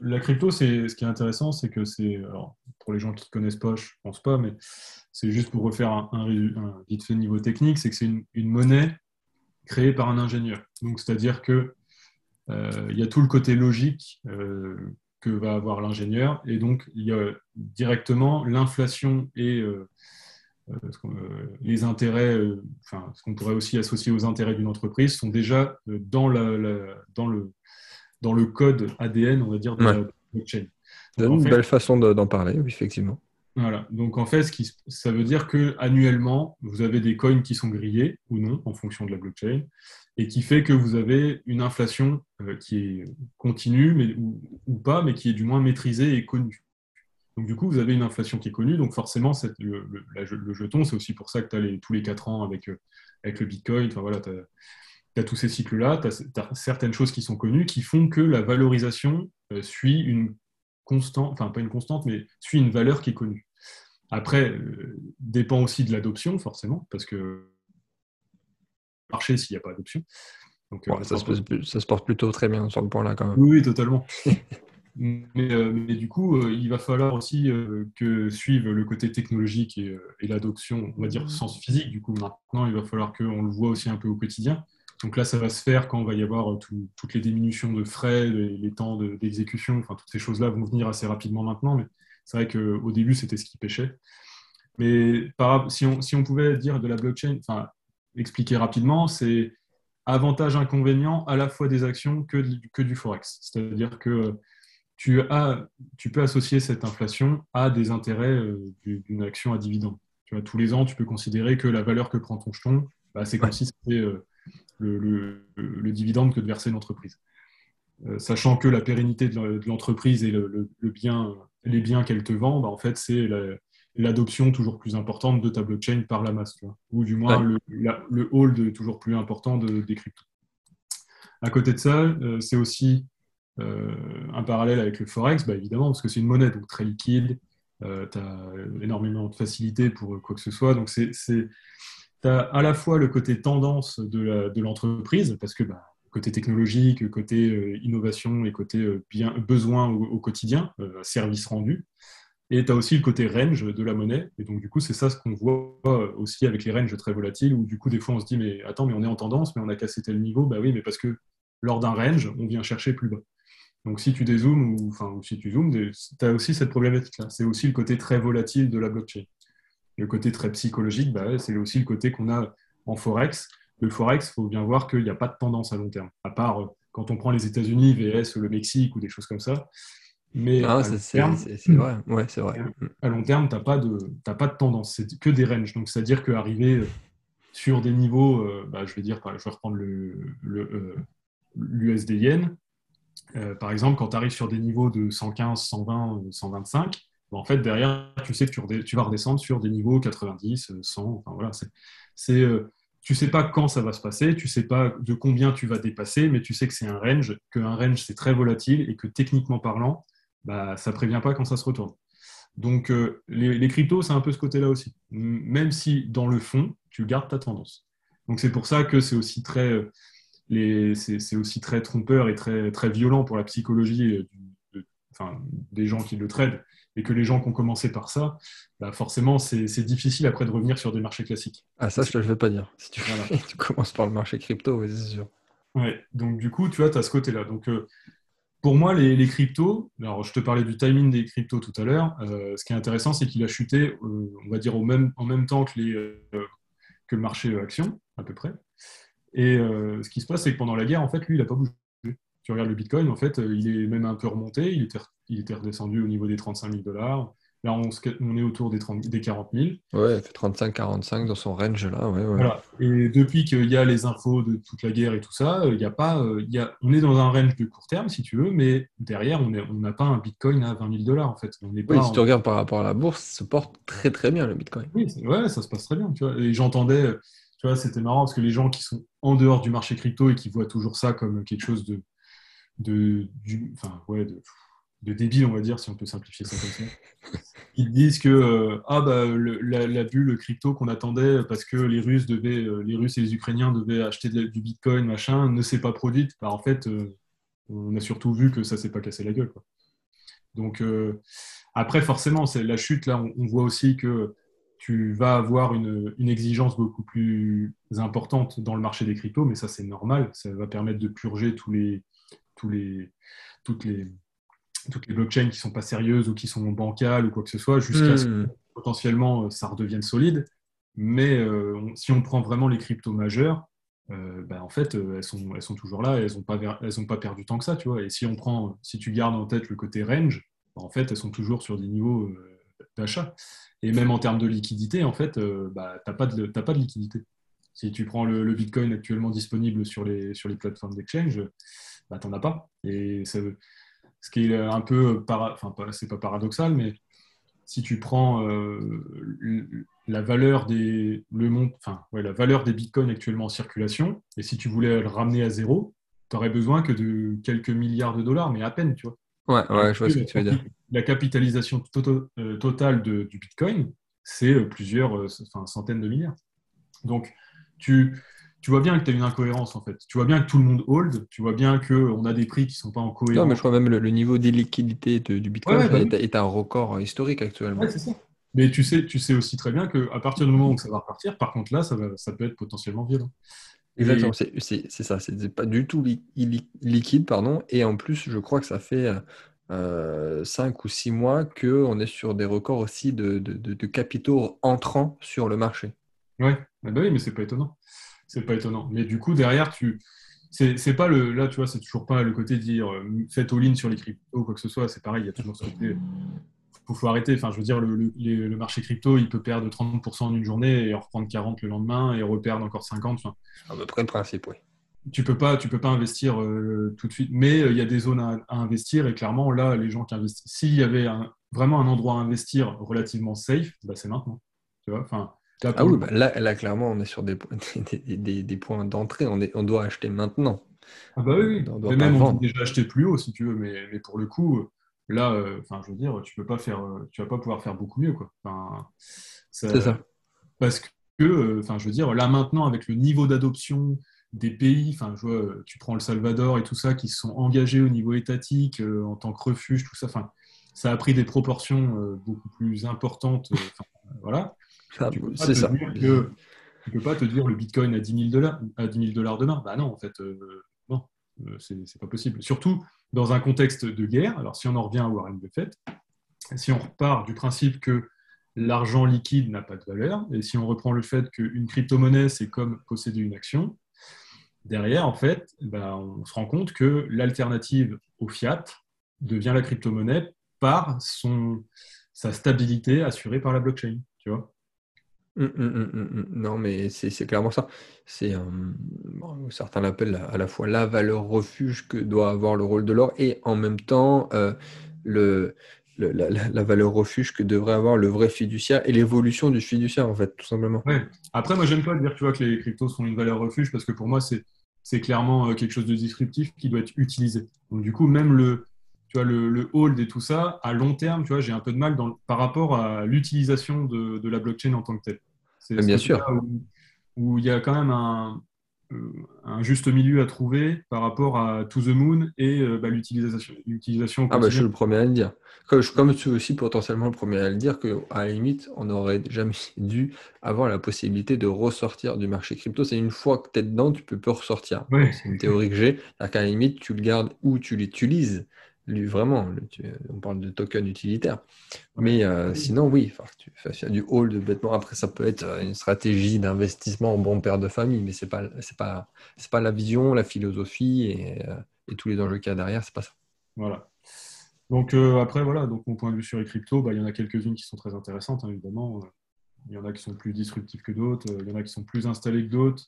la crypto, c'est ce qui est intéressant, c'est que c'est pour les gens qui ne connaissent pas, je pense pas, mais c'est juste pour refaire un, vite fait niveau technique, c'est que c'est une, monnaie créée par un ingénieur. Donc c'est-à-dire que euh, il y a tout le côté logique que va avoir l'ingénieur, et donc il y a directement l'inflation et euh, euh, les intérêts, euh, enfin, ce qu'on pourrait aussi associer aux intérêts d'une entreprise, sont déjà dans, la, dans, le, dans le code ADN, on va dire, de la blockchain. C'est une belle façon d'en parler, effectivement. Voilà. Donc en fait, ça veut dire que annuellement, vous avez des coins qui sont grillés ou non en fonction de la blockchain, et qui fait que vous avez une inflation qui est continue mais, ou, pas, mais qui est du moins maîtrisée et connue. Donc du coup, vous avez une inflation qui est connue, donc forcément, le, jeton, c'est aussi pour ça que tu as tous les 4 ans avec, euh, avec le Bitcoin, enfin voilà, tu as, tous ces cycles-là, tu as, certaines choses qui sont connues qui font que la valorisation euh, suit une constante, enfin pas une constante, mais suit une valeur qui est connue. Après, euh, dépend aussi de l'adoption, forcément, parce que marché s'il n'y a pas d'adoption. Donc, ça, se, ça, se, porte plutôt très bien sur le point là quand même. Oui, oui totalement. Euh, mais, du coup, euh, il va falloir aussi euh, que suive le côté technologique et, l'adoption, on va dire, sens physique. Du coup, maintenant, il va falloir qu'on le voit aussi un peu au quotidien. Donc là, ça va se faire quand il va y avoir toutes les diminutions de frais, les, temps d'exécution, enfin, toutes ces choses-là vont venir assez rapidement maintenant. Mais c'est vrai qu'au début, c'était ce qui pêchait. Mais par, si, on, si on pouvait dire de la blockchain, enfin, expliquer rapidement, c'est avantage, inconvénient à la fois des actions que, que du forex. C'est-à-dire que tu, as, tu peux associer cette inflation à des intérêts euh, d'une action à dividende. Tu vois, tous les ans, tu peux considérer que la valeur que prend ton jeton, bah, c'est comme si c'était euh, le, dividende que de verser l'entreprise. Euh, sachant que la pérennité de l'entreprise et le, bien, les biens qu'elle te vend, bah, en fait, c'est l'adoption toujours plus importante de ta blockchain par la masse, ou du moins le, le, hold toujours plus important de, des cryptos. À côté de ça, c'est aussi euh, un parallèle avec le Forex, bah, évidemment, parce que c'est une monnaie donc très liquide, euh, tu as énormément de facilité pour quoi que ce soit. Donc, c'est, tu as à la fois le côté tendance de l'entreprise, parce que bah, côté technologique, côté euh, innovation et côté bien, besoin au, quotidien, service rendu. Et tu as aussi le côté range de la monnaie. Et donc, du coup, c'est ça ce qu'on voit aussi avec les ranges très volatiles, où du coup, des fois, on se dit, mais attends, mais on est en tendance, mais on a cassé tel niveau. Bah oui, mais parce que lors d'un range, on vient chercher plus bas. Donc si tu dézoomes ou, enfin, si tu zoomes, tu as aussi cette problématique-là. C'est aussi le côté très volatile de la blockchain. Le côté très psychologique, bah, c'est aussi le côté qu'on a en Forex. Le Forex, il faut bien voir qu'il n'y a pas de tendance à long terme, à part euh, quand on prend les États-Unis, VS, le Mexique ou des choses comme ça. Mais ah, c'est vrai. Ouais, vrai. À long terme, tu n'as pas, de, pas de tendance, c'est que des ranges. Donc, c'est-à-dire qu'arriver sur des niveaux, bah, je vais dire, je vais reprendre l'USD le, yen. par exemple, quand tu arrives sur des niveaux de 115, 120, 125, en fait, derrière, tu sais que tu, vas redescendre sur des niveaux 90, 100. Enfin, voilà, c'est, tu sais pas quand ça va se passer, tu sais pas de combien tu vas dépasser, mais tu sais que c'est un range, qu'un range c'est très volatile et que techniquement parlant, bah, ça prévient pas quand ça se retourne. Donc euh, les, cryptos, c'est un peu ce côté-là aussi. Même si dans le fond, tu gardes ta tendance. Donc c'est pour ça que c'est aussi très, euh, c'est, aussi très trompeur et très, très violent pour la psychologie euh, des gens qui le traitent et que les gens qui ont commencé par ça, bah forcément, c'est difficile après de revenir sur des marchés classiques. Ah, ça, je ne vais pas dire. Si tu, tu, commences par le marché crypto, c'est sûr. Ouais, donc du coup, tu vois, tu as ce côté-là. Donc, euh, pour moi, les, cryptos, alors je te parlais du timing des cryptos tout à l'heure, euh, ce qui est intéressant, c'est qu'il a chuté, euh, on va dire, au même, en même temps que, les, que le marché action, à peu près. Et ce qui se passe, c'est que pendant la guerre, en fait, lui, il n'a pas bougé tu regardes le Bitcoin, en fait, il est même un peu remonté. Il était, il était redescendu au niveau des 35 000 dollars. Là, on, on, est autour des, 30, des 40 000. Ouais, il fait 35-45 dans son range là. Ouais, ouais. Voilà. Et depuis qu'il y a les infos de toute la guerre et tout ça, il y a pas, il y a, on est dans un range de court terme, si tu veux, mais derrière, on n'a pas un Bitcoin à 20 000 dollars, en fait. On est pas oui, si tu regardes par rapport à la bourse, ça se porte très très bien le Bitcoin. Oui, ouais, ça se passe très bien. Tu vois. Et j'entendais, tu vois, c'était marrant parce que les gens qui sont en dehors du marché crypto et qui voient toujours ça comme quelque chose de de, du, enfin, ouais, de, de débile, on va dire, si on peut simplifier ça comme ça. Ils disent que euh, ah, bah, la, la, bulle crypto qu'on attendait parce que les Russes, devaient, euh, les Russes et les Ukrainiens devaient acheter du Bitcoin, machin, ne s'est pas produite. Bah, en fait, euh, on a surtout vu que ça s'est pas cassé la gueule. Quoi. Donc, après, forcément, c'est la chute, là, on, voit aussi que tu vas avoir une, une, exigence beaucoup plus importante dans le marché des cryptos, mais ça, c'est normal. Ça va permettre de purger tous les tous les, toutes, les, toutes les blockchains qui ne sont pas sérieuses ou qui sont bancales ou quoi que ce soit, jusqu'à ce que hmm. potentiellement euh, ça redevienne solide. Mais euh, si on prend vraiment les cryptos majeures, euh, bah, en fait, elles, sont, elles sont toujours là et elles n'ont pas, elles pas perdu tant que ça. Tu vois et si, on prend, si tu gardes en tête le côté range, bah, en fait, elles sont toujours sur des niveaux d'achat. Et même en termes de liquidité, en fait, bah, tu n'as pas, de, pas de liquidité. Si tu prends le, le, Bitcoin actuellement disponible sur les, sur les plateformes d'exchange, bah, tu n'en as pas. Et ce qui est un peu, enfin, c'est pas paradoxal, mais si tu prends euh, la valeur des le enfin, ouais, la valeur des bitcoins actuellement en circulation, et si tu voulais le ramener à zéro, tu aurais besoin que de quelques milliards de dollars, mais à peine, tu vois. Ouais, ouais, je vois ce que tu veux dire. La capitalisation euh, totale de, du bitcoin, c'est euh, plusieurs centaines de milliards. Donc, tu, tu vois bien que tu as une incohérence en fait. Tu vois bien que tout le monde hold, tu vois bien qu'on a des prix qui ne sont pas en cohérence. Non, mais je crois même le, le niveau d'illiquidité du Bitcoin bah est, un record historique actuellement. Ouais, c'est ça. Mais tu sais, tu sais aussi très bien qu'à partir du moment où ça va repartir, par contre là, ça, va, ça peut être potentiellement violent. Exactement, c'est ça, c'est pas du tout liquide, pardon, et en plus, je crois que ça fait euh, 5 ou 6 mois qu'on est sur des records aussi de, de, de, capitaux entrant sur le marché. Ouais, bah oui, mais c'est pas étonnant c'est pas étonnant. Mais du coup, derrière, tu. C'est pas le. Là, tu vois, c'est toujours pas le côté de dire euh, faites all-in sur les cryptos ou quoi que ce soit. C'est pareil, il y a toujours ce côté. Il faut, arrêter. Enfin, je veux dire, le, marché crypto, il peut perdre 30% en une journée et en reprendre 40 le lendemain et reperdre encore 50. Enfin, à peu près le principe, oui. Tu peux pas, tu peux pas investir euh, tout de suite, mais euh, il y a des zones à, investir et clairement là, les gens qui investissent, s'il y avait vraiment un endroit à investir relativement safe, bah, c'est maintenant. Tu vois, enfin, ah oui, bah là, clairement, on est sur des, des, des, points d'entrée. On, on doit acheter maintenant. Ah bah oui, oui. même on peut déjà acheter plus haut si tu veux, mais, mais pour le coup, là, euh, je veux dire, tu peux pas faire, euh, tu vas pas pouvoir faire beaucoup mieux, quoi. c'est ça. Parce que, euh, enfin, je veux dire, là maintenant, avec le niveau d'adoption des pays, enfin, je vois, tu prends le Salvador et tout ça, qui se sont engagés au niveau étatique en tant que refuge, tout ça, enfin, ça a pris des proportions beaucoup plus importantes. voilà. C'est ça. Que, tu peux pas te dire le Bitcoin à 10 000 dollars, à 10 dollars demain. Bah non, en fait, euh, non, euh, c'est pas possible. Surtout dans un contexte de guerre. Alors, si on en revient à Warren Buffett, si on repart du principe que l'argent liquide n'a pas de valeur, et si on reprend le fait qu'une crypto-monnaie, c'est comme posséder une action, derrière, en fait, bah, on se rend compte que l'alternative au fiat devient la crypto-monnaie par son, sa stabilité assurée par la blockchain. Tu vois Mmh, mmh, mmh, non, mais c'est clairement ça. C'est, bon, certains l'appellent à la fois la valeur refuge que doit avoir le rôle de l'or et en même temps, le la valeur refuge que devrait avoir le vrai fiduciaire et l'évolution du fiduciaire, en fait, tout simplement. Après, moi, j'aime pas dire, tu vois, que les cryptos sont une valeur refuge parce que pour moi, c'est c'est clairement euh, quelque chose de disruptif qui doit être utilisé. Donc, du coup, même le, tu vois, le, le hold et tout ça, à long terme, tu vois, j'ai un peu de mal dans, par rapport à l'utilisation de, de la blockchain en tant que telle. C'est Bien sûr. où, où il y a quand même un, euh, un juste milieu à trouver par rapport à To the Moon et euh, bah, l'utilisation l'utilisation Ah bah, je suis le premier à le dire. Comme je comme je suis aussi potentiellement le premier à le dire qu'à la limite, on n'aurait jamais dû avoir la possibilité de ressortir du marché crypto. C'est une fois que tu es dedans, tu peux plus ressortir. Ouais, c'est une théorie que j'ai. C'est-à-dire qu'à la limite, tu le gardes ou tu l'utilises. Lui, vraiment, le- tu- on parle de token utilitaire. Mais euh, sinon, oui, tu fais il y a du hold bêtement. Après, ça peut être euh, une stratégie d'investissement en bon père de famille, mais pas, c'est pas, c'est pas la vision, la philosophie et, euh, et tous les enjeux qu'il y a derrière, c'est pas ça. Voilà. Donc euh, après, voilà, donc mon point de vue sur les cryptos, bah, il y en a quelques-unes qui sont très intéressantes, hein, évidemment. Il y en a qui sont plus disruptives que d'autres, il y en a qui sont plus installées que d'autres.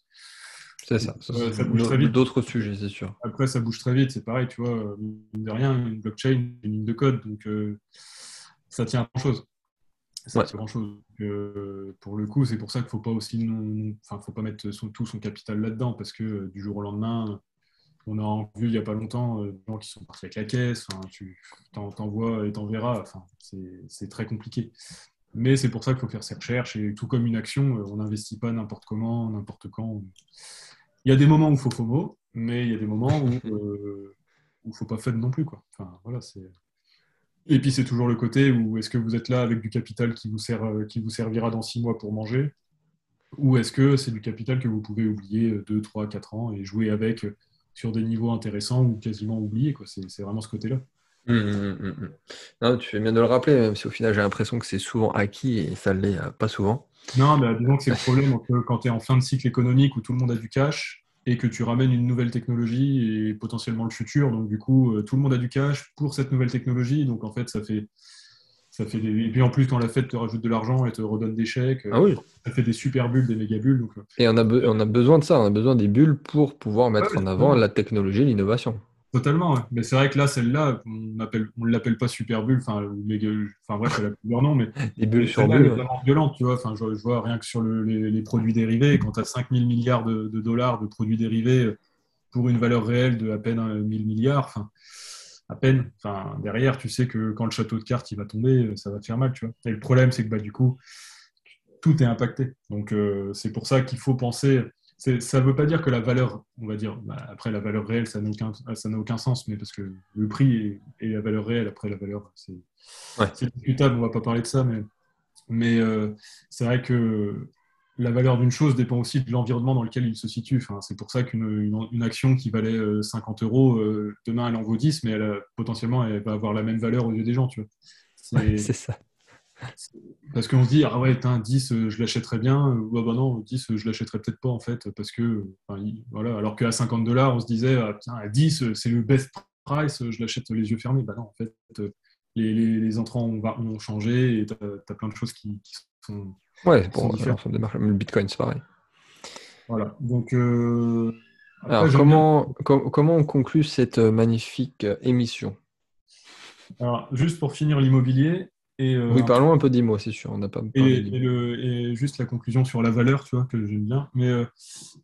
C'est ça. Ça, Euh, ça bouge très vite. D'autres sujets, c'est sûr. Après, ça bouge très vite, c'est pareil, tu vois, euh, mine de rien, une blockchain, une ligne de code, donc euh, ça tient à grand-chose. Ça Ouais. tient à grand-chose. Donc, euh, pour le coup, c'est pour ça qu'il ne faut pas aussi, non- enfin, faut pas mettre son, tout son capital là-dedans, parce que du jour au lendemain, on a vu il n'y a pas longtemps des gens qui sont partis avec la caisse, tu t'en, t'en vois et t'en verras, enfin, c'est, c'est très compliqué. Mais c'est pour ça qu'il faut faire ses recherches, et tout comme une action, euh, on n'investit pas n'importe comment, n'importe quand. Il y a des moments où il faut FOMO, mais il y a des moments où euh, où il faut pas faire non plus. Quoi. Enfin, voilà, c'est... Et puis c'est toujours le côté où est-ce que vous êtes là avec du capital qui vous, sert, euh, qui vous servira dans six mois pour manger, ou est-ce que c'est du capital que vous pouvez oublier 2, 3, 4 ans et jouer avec euh, sur des niveaux intéressants ou quasiment. C'est, c'est vraiment ce côté-là. Hum, hum, hum. Non, tu fais bien de le rappeler, même si au final j'ai l'impression que c'est souvent acquis et ça ne l'est euh, pas souvent. Non, mais disons que c'est le problème quand tu es en fin de cycle économique où tout le monde a du cash et que tu ramènes une nouvelle technologie et potentiellement le futur. Donc, du coup, euh, tout le monde a du cash pour cette nouvelle technologie. Donc, en fait, ça fait, ça fait des... Et puis, en plus, quand la Fed te rajoute de l'argent et te redonne des chèques, Ah oui. ça fait des super bulles, des méga bulles. Donc, euh, Et on a, be- on a besoin de ça, on a besoin des bulles pour pouvoir mettre ouais, en avant la technologie, l'innovation. Totalement, ouais. Mais c'est vrai que là, celle-là, on on l'appelle pas super bulle, enfin, enfin bref, elle a plusieurs noms, mais Des bulles sur bulles. ouais. vraiment violente, tu vois. Enfin, je, je vois rien que sur le- les, les produits dérivés, quand tu as 5000 milliards de, de dollars de produits dérivés euh, pour une valeur réelle de à peine euh, 1000 milliards, enfin, à peine, enfin, derrière, tu sais que quand le château de cartes il va tomber, euh, ça va te faire mal, tu vois. Et le problème, c'est que bah, du coup, tout est impacté. Donc, euh, c'est pour ça qu'il faut penser. Ça ne veut pas dire que la valeur, on va dire, bah, après la valeur réelle, ça n'a aucun, ça n'a aucun sens, mais parce que le prix et, et la valeur réelle, après la valeur, c'est Ouais. discutable, on ne va pas parler de ça, mais, mais euh, c'est vrai que la valeur d'une chose dépend aussi de l'environnement dans lequel il se situe. Enfin, c'est pour ça qu'une une, une action qui valait euh, 50 euros, euh, demain elle en vaut 10, mais elle a- potentiellement elle va avoir la même valeur aux yeux des gens. Ouais, c'est ça. Parce qu'on se dit, ah ouais, putain, 10, euh, je l'achèterais bien, ou ah bah non, 10, euh, je l'achèterais peut-être pas en fait, parce que, euh, enfin, voilà, alors qu'à 50 dollars, on se disait, ah, putain, à 10, euh, c'est le best price, euh, je l'achète les yeux fermés. Bah non, en fait, euh, les, les, les entrants ont, changé et tu as, plein de choses qui, qui sont, Ouais, qui pour l'ensemble des. Le Bitcoin, c'est pareil. Voilà. Donc, euh, après, Alors, comment, com- comment on conclut cette euh, magnifique euh, émission? Alors, juste pour finir l'immobilier, et, euh, Oui, parlons un peu d'IMO, c'est sûr. On n'a pas Et, et le, et juste la conclusion sur la valeur, tu vois, que j'aime bien, mais euh,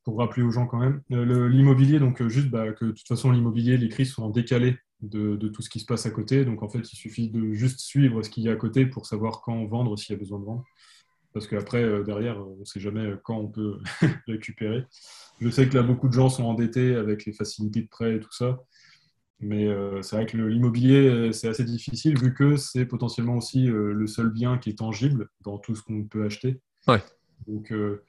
pour rappeler aux gens quand même, euh, l'immobilier, donc juste bah, que de toute façon, l'immobilier, les crises sont en décalé de, de tout ce qui se passe à côté. Donc en fait, il suffit de juste suivre ce qu'il y a à côté pour savoir quand vendre, s'il y a besoin de vendre. Parce qu'après, derrière, on ne sait jamais quand on peut récupérer. Je sais que là, beaucoup de gens sont endettés avec les facilités de prêt et tout ça. Mais euh, c'est vrai que l'immobilier, euh, c'est assez difficile vu que c'est potentiellement aussi euh, le seul bien qui est tangible dans tout ce qu'on peut acheter. Ouais. Donc, euh,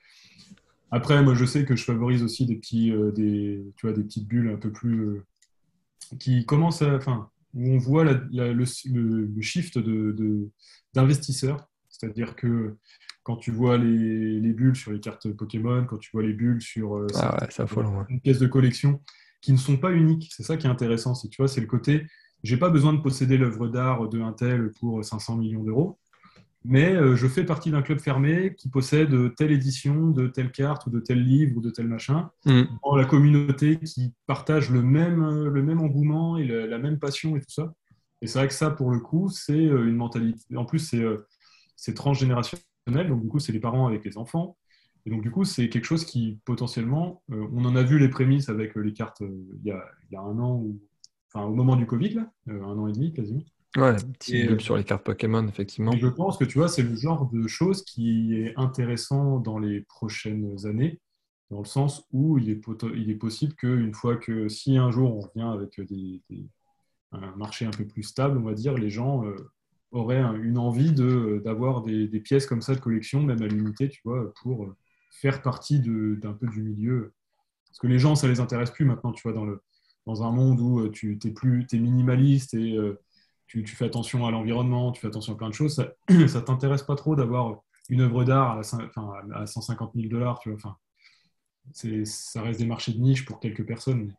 après, moi, je sais que je favorise aussi des, petits, des, tu vois, des petites bulles un peu plus. qui commencent à. Enfin, où on voit la- la- le, shift de- de- d'investisseurs. C'est-à-dire que quand tu vois les, les bulles sur les cartes Pokémon, quand tu vois les bulles sur Ah ouais, ouais. une pièce de collection qui ne sont pas uniques. C'est ça qui est intéressant. C'est, tu vois, c'est le côté, j'ai pas besoin de posséder l'œuvre d'art de un tel pour 500 millions d'euros. mais euh, je fais partie d'un club fermé qui possède telle édition de telle carte ou de tel livre ou de tel machin, Mm. dans la communauté qui partage le même, euh, le même engouement et le- la même passion et tout ça. Et c'est vrai que ça, pour le coup, c'est euh, une mentalité. En plus, c'est transgénérationnel, donc du coup, c'est les parents avec les enfants. Et donc, du coup, c'est quelque chose qui, potentiellement, euh, on en a vu les prémices avec euh, les cartes euh, il y, a, il y a un an, ou, enfin, au moment du Covid, là, un an et demi quasiment. Ouais, petit Et, sur les cartes Pokémon, effectivement. Je pense que tu vois, c'est le genre de choses qui est intéressant dans les prochaines années, dans le sens où il est, il est possible qu'une fois que, si un jour on revient avec des, des- un marché un peu plus stable, on va dire, les gens euh, auraient un- une envie de- d'avoir des, des pièces comme ça de collection, même à l'unité, tu vois, pour faire partie de- d'un peu du milieu. Parce que les gens, ça les intéresse plus maintenant, tu vois, dans, le, dans un monde où euh, tu es, plus, t'es minimaliste et euh, tu, tu fais attention à l'environnement, tu fais attention à plein de choses, ça, ça t'intéresse pas trop d'avoir une œuvre d'art à, cin- enfin, à 150 000 dollars, tu vois. Enfin, c'est, ça reste des marchés de niche pour quelques personnes.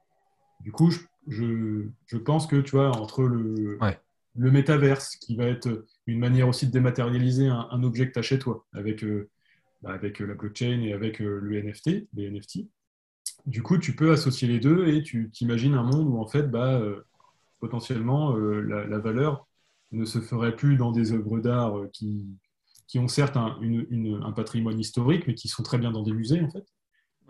Du coup, je, je, je pense que, tu vois, entre le, Ouais. le métaverse, qui va être une manière aussi de dématérialiser un, un objet que tu as chez toi, avec, euh, avec euh, la blockchain et avec euh, le NFT, les NFT, du coup, tu peux associer les deux et tu t'imagines un monde où, en fait, bah, euh, potentiellement, la, la valeur ne se ferait plus dans des œuvres d'art qui, qui ont certes un, une- une- un patrimoine historique, mais qui sont très bien dans des musées, en fait.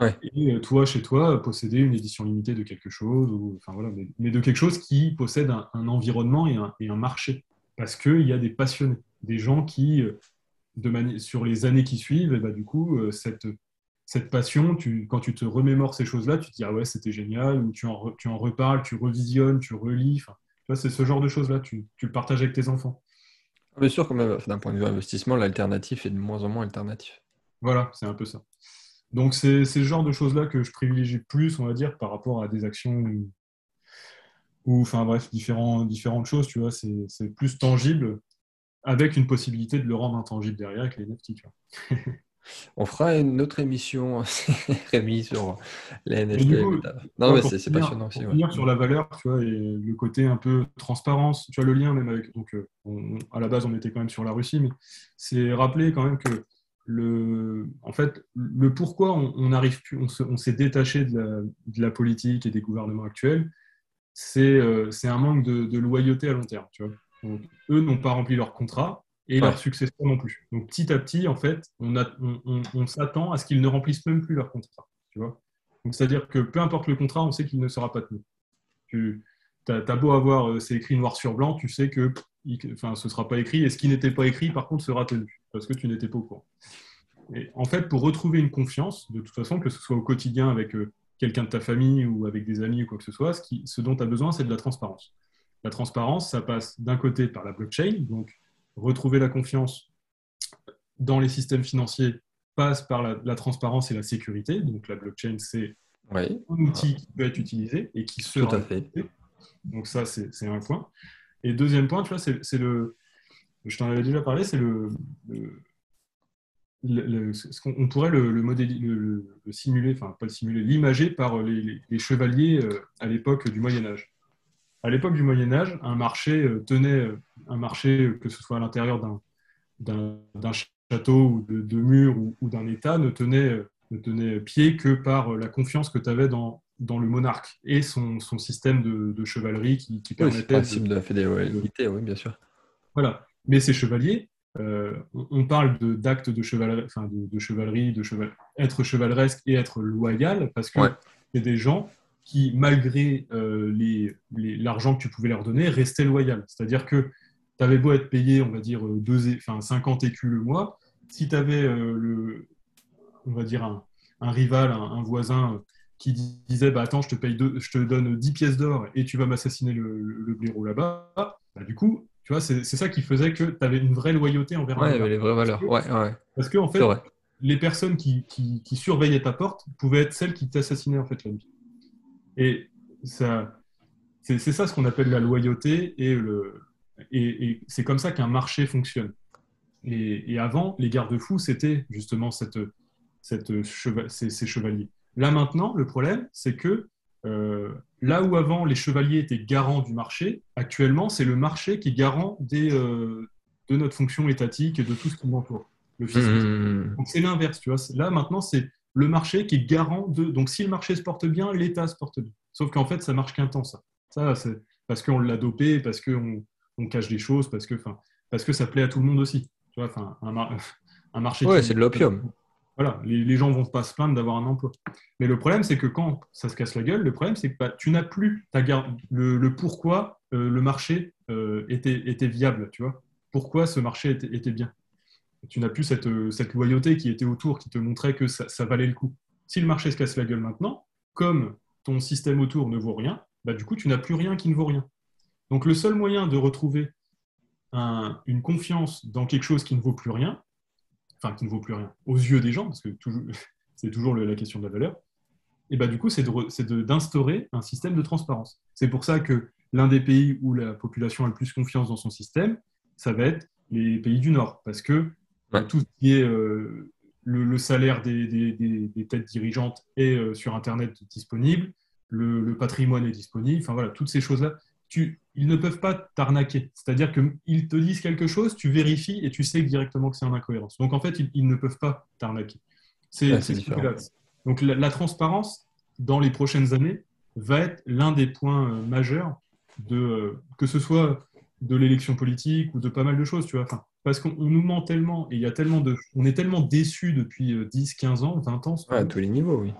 Ouais. Et toi, chez toi, posséder une édition limitée de quelque chose, ou, enfin, voilà, mais, mais de quelque chose qui possède un, un environnement et un, et un marché. Parce qu'il y a des passionnés, des gens qui, de sur les années qui suivent, et bah, du coup, euh, cette, cette passion, tu, quand tu te remémores ces choses-là, tu te dis ah ouais, c'était génial, ou tu en, re- tu en reparles, tu revisionnes, tu relis. C'est ce genre de choses-là, tu, tu le partages avec tes enfants. Bien sûr, quand même, d'un point de vue investissement, l'alternatif est de moins en moins alternatif. Voilà, c'est un peu ça. Donc, c'est ce genre de choses-là que je privilégie plus, on va dire, par rapport à des actions ou, enfin bref, différents, différentes choses, tu vois, c'est plus tangible avec une possibilité de le rendre intangible derrière avec les NFT, tu vois. On fera une autre émission, Rémi, sur les NFT. Coup, Non, mais c'est passionnant aussi. ouais. sur la valeur, tu vois, et le côté un peu transparence, tu vois, le lien même avec. Donc, euh, on- à la base, on était quand même sur la Russie, mais c'est rappeler quand même que le, en fait, le pourquoi on, arrive plus, on se- on s'est détaché de la, de la politique et des gouvernements actuels, c'est euh, c'est un manque de, de loyauté à long terme, tu vois. Donc, eux n'ont pas rempli leur contrat et Ouais. leurs successeurs non plus. Donc, petit à petit, en fait, on, a- on- on- on s'attend à ce qu'ils ne remplissent même plus leur contrat, tu vois. Donc, c'est-à-dire que peu importe le contrat, on sait qu'il ne sera pas tenu. Tu as, beau avoir, euh, c'est écrit noir sur blanc, tu sais que enfin, ce ne sera pas écrit, et ce qui n'était pas écrit, par contre, sera tenu, parce que tu n'étais pas au courant. Et en fait, pour retrouver une confiance, de toute façon, que ce soit au quotidien avec euh, quelqu'un de ta famille ou avec des amis ou quoi que ce soit, ce, qui- ce dont tu as besoin, c'est de la transparence. La transparence, ça passe d'un côté par la blockchain, donc retrouver la confiance dans les systèmes financiers passe par la, la transparence et la sécurité. Donc la blockchain, c'est Oui, un outil qui peut être utilisé et qui sera tout à fait. utilisé. Donc ça, c'est un point. Et deuxième point, tu vois, c'est le... Je t'en avais déjà parlé, c'est le... le- le- le- ce qu'on on pourrait le, le, modéli- simuler, enfin pas le simuler, l'imager par les, les- les chevaliers euh, à l'époque du Moyen Âge. À l'époque du Moyen Âge, un marché euh, tenait euh, un marché, euh, que ce soit à l'intérieur d'un- château ou de, de murs ou, ou d'un État, ne tenait, ne tenait pied que par la confiance que tu avais dans, dans le monarque et son, son système de, de chevalerie qui, qui Oui, c'est le permettait de- principe de la fédéralité, oui, bien sûr. voilà. Mais ces chevaliers, euh, on, parle d'actes de, chevalerie, enfin de, de chevalerie, de cheval, être chevaleresque et être loyal, parce que Ouais. c'est des gens qui, malgré euh, les- les- l'argent que tu pouvais leur donner, restaient loyaux. C'est-à-dire que tu avais beau être payé, on va dire, euh, deux, é- enfin, 50 écus le mois, si tu avais le, on va dire, un, un rival, un, un voisin euh, qui disait bah, Attends, je te, paye deux- je te donne 10 pièces d'or et tu vas m'assassiner le, le, blaireau là-bas, bah, du coup, tu vois, c'est ça qui faisait que tu avais une vraie loyauté envers Ouais, un avait les vraies valeurs. Ouais, ouais, Parce que, en fait, les personnes qui, qui, qui surveillaient ta porte pouvaient être celles qui t'assassinaient en fait la nuit. Et ça, c'est c'est ça ce qu'on appelle la loyauté et, le, et, et c'est comme ça qu'un marché fonctionne. Et, et avant, les garde-fous, c'était justement cette, cette cheva- ces, ces chevaliers. Là maintenant, le problème, c'est que euh, là où avant les chevaliers étaient garants du marché, actuellement, c'est le marché qui est garant des, euh, de notre fonction étatique et de tout ce qui m'entoure. Le fisc. Mmh. Donc c'est l'inverse, tu vois. Là maintenant c'est le marché qui est garant de. Donc si le marché se porte bien, l'État se porte bien. Sauf qu'en fait ça marche qu'un temps ça. Ça c'est parce qu'on l'a dopé, parce qu'on on cache des choses, parce que, enfin, parce que ça plaît à tout le monde aussi. Tu vois, enfin, un, mar- un marché. Ouais, qui- c'est de l'opium. Voilà, les, les gens vont pas se plaindre d'avoir un emploi. Mais le problème, c'est que quand ça se casse la gueule, le problème, c'est que bah, tu n'as plus ta gar- le, le pourquoi euh, le marché euh, était, était viable, tu vois. Pourquoi ce marché était, était bien. Tu n'as plus cette, euh, cette loyauté qui était autour, qui te montrait que ça, valait le coup. Si le marché se casse la gueule maintenant, comme ton système autour ne vaut rien, bah, du coup, tu n'as plus rien qui ne vaut rien. Donc, le seul moyen de retrouver un- une confiance dans quelque chose qui ne vaut plus rien, enfin qui ne vaut plus rien aux yeux des gens, parce que c'est toujours la question de la valeur, et bah, du coup, c'est d'instaurer un système de transparence. C'est pour ça que l'un des pays où la population a le plus confiance dans son système, ça va être les pays du Nord, parce que Ouais. tout ce qui est euh, le, le salaire des, des- des- des têtes dirigeantes est euh, sur Internet disponible, le, le patrimoine est disponible, enfin voilà, toutes ces choses-là, tu- ils ne peuvent pas t'arnaquer. C'est-à-dire qu'ils te disent quelque chose, tu vérifies et tu sais directement que c'est en incohérence. Donc en fait, ils, ils ne peuvent pas t'arnaquer. C'est truc-là. Donc la, la transparence, dans les prochaines années, va être l'un des points euh, majeurs, de, que ce soit de l'élection politique ou de pas mal de choses, tu vois. Enfin, parce qu'on on nous ment tellement, et il y a tellement de, on est tellement déçus depuis euh, 10, 15 ans, 20 ans, Ouais, à tous les niveaux, oui.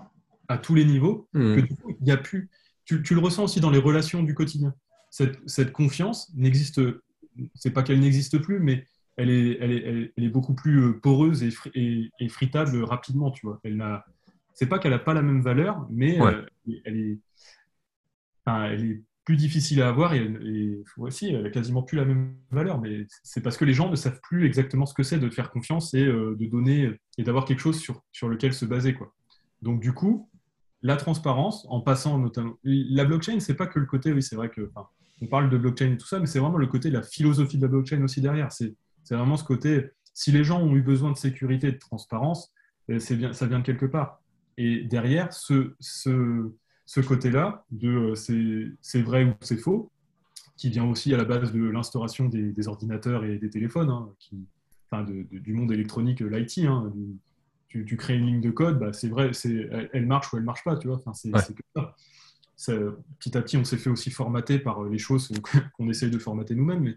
à tous les niveaux, Mmh. que du coup, il y a plus. Tu, tu le ressens aussi dans les relations du quotidien. Cette, cette confiance n'existe. C'est pas qu'elle n'existe plus, mais elle est, elle est, elle est- beaucoup plus euh, poreuse et, fri- et, et fritable rapidement, tu vois. Elle n'a. C'est pas qu'elle n'a pas la même valeur, mais Ouais. euh, elle est. enfin, elle est plus difficile à avoir et, et voici, quasiment plus la même valeur. Mais c'est parce que les gens ne savent plus exactement ce que c'est de faire confiance et euh, de donner et d'avoir quelque chose sur, sur lequel se baser, quoi. Donc du coup, la transparence, en passant notamment. La blockchain, c'est pas que le côté, oui, c'est vrai que. on parle de blockchain et tout ça, mais c'est vraiment le côté de la philosophie de la blockchain aussi derrière. C'est vraiment ce côté. Si les gens ont eu besoin de sécurité et de transparence, c'est bien, ça vient de quelque part. Et derrière, ce, ce, ce côté-là, de euh, c'est vrai ou c'est faux, qui vient aussi à la base de l'instauration des, des ordinateurs et des téléphones, hein, qui, enfin de- de- du monde électronique, euh, l'IT. hein, tu, tu crées une ligne de code, bah, c'est vrai, elle, elle marche ou elle marche pas, tu vois. Enfin, c'est Ouais. c'est que ça. Ça, Petit à petit, on s'est fait aussi formater par euh, les choses qu'on essaye de formater nous-mêmes, mais,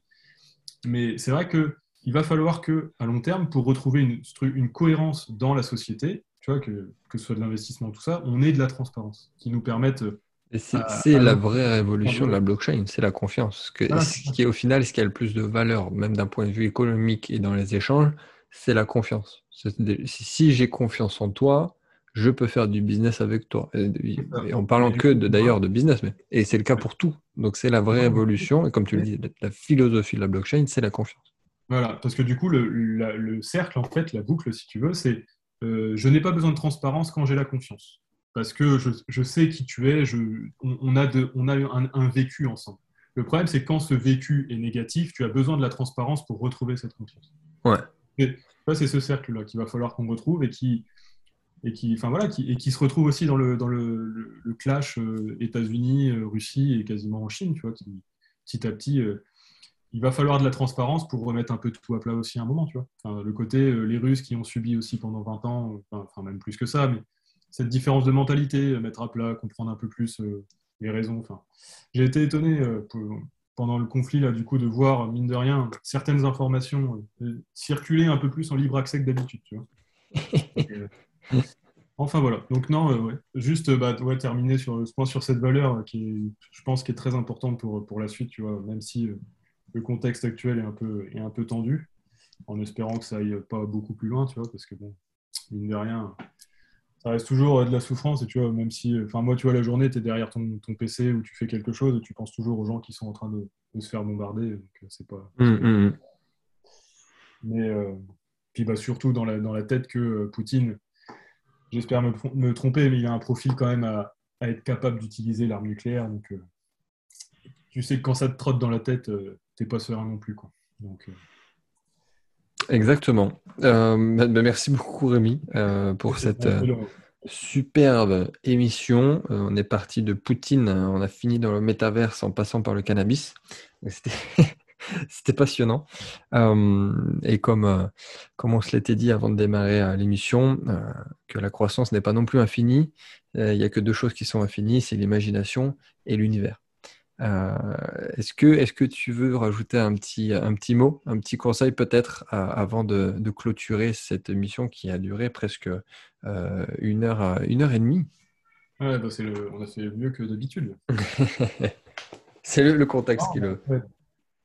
mais c'est vrai que il va falloir que, à long terme, pour retrouver une cohérence dans la société, tu vois, que, que ce soit de l'investissement, tout ça, on ait de la transparence qui nous permette. euh, c'est la vraie révolution de la blockchain, c'est la confiance. Que, Voilà, ce qui est au final, ce qui a le plus de valeur, même d'un point de vue économique et dans les échanges, c'est la confiance. Si j'ai confiance en toi, je peux faire du business avec toi. Et, en parlant que de- d'ailleurs de business, mais, et c'est le cas pour tout. Donc c'est la vraie révolution. Et comme tu le dis, la philosophie de la blockchain, c'est la confiance. Voilà, parce que du coup, le, la- le cercle, en fait, la boucle, si tu veux, c'est euh, je n'ai pas besoin de transparence quand j'ai la confiance. Parce que je, je sais qui tu es, je, on, on a, de, on a un, un vécu ensemble. Le problème, c'est quand ce vécu est négatif, tu as besoin de la transparence pour retrouver cette confiance. Ouais. Et ça, c'est ce cercle-là qu'il va falloir qu'on retrouve et qui, et qui, enfin, voilà, qui, et qui se retrouve aussi dans le, dans le, le- le clash euh, États-Unis, euh, Russie et quasiment en Chine, tu vois, qui petit à petit. euh, il va falloir de la transparence pour remettre un peu tout à plat aussi un moment, tu vois. Le côté, euh, les Russes qui ont subi aussi pendant 20 ans, enfin, même plus que ça, mais cette différence de mentalité, euh, mettre à plat, comprendre un peu plus euh, les raisons. Enfin, j'ai été étonné pendant le conflit là, du coup, de voir mine de rien certaines informations circuler un peu plus en libre accès que d'habitude, Enfin voilà, donc non, juste bah, terminer sur ce point sur cette valeur qui est, je pense, qui est très importante pour, pour la suite, tu vois, même si le contexte actuel est un peu, est un peu tendu, en espérant que ça aille pas beaucoup plus loin, tu vois, parce que bon, mine de rien, ça reste toujours euh, de la souffrance, et tu vois, même si, enfin moi, tu vois, la journée, tu es derrière ton, ton PC ou tu fais quelque chose, et tu penses toujours aux gens qui sont en train de, de se faire bombarder, donc euh, c'est pas... Hum, hum, hum. Mais euh, puis bah, surtout dans la, dans la tête que euh, Poutine, j'espère me, me tromper, mais il a un profil quand même à, à être capable d'utiliser l'arme nucléaire. Donc euh, tu sais que quand ça te trotte dans la tête, euh, t'es pas serein non plus. Quoi. Donc, euh, Exactement. Euh, bah, bah, merci beaucoup Rémi euh, pour cette euh, superbe émission. On est parti de Poutine, euh, on a fini dans le métaverse en passant par le cannabis. C'était passionnant. Et comme, comme on se l'était dit avant de démarrer l'émission, que la croissance n'est pas non plus infinie. Il n'y a que deux choses qui sont infinies, c'est l'imagination et l'univers. Est-ce que, est que tu veux rajouter un petit, un petit mot, un petit conseil peut-être avant de, de, clôturer cette émission qui a duré presque une, heure, une heure et demie? Ouais, bah, le... on a fait mieux que d'habitude. c'est le, contexte qui le.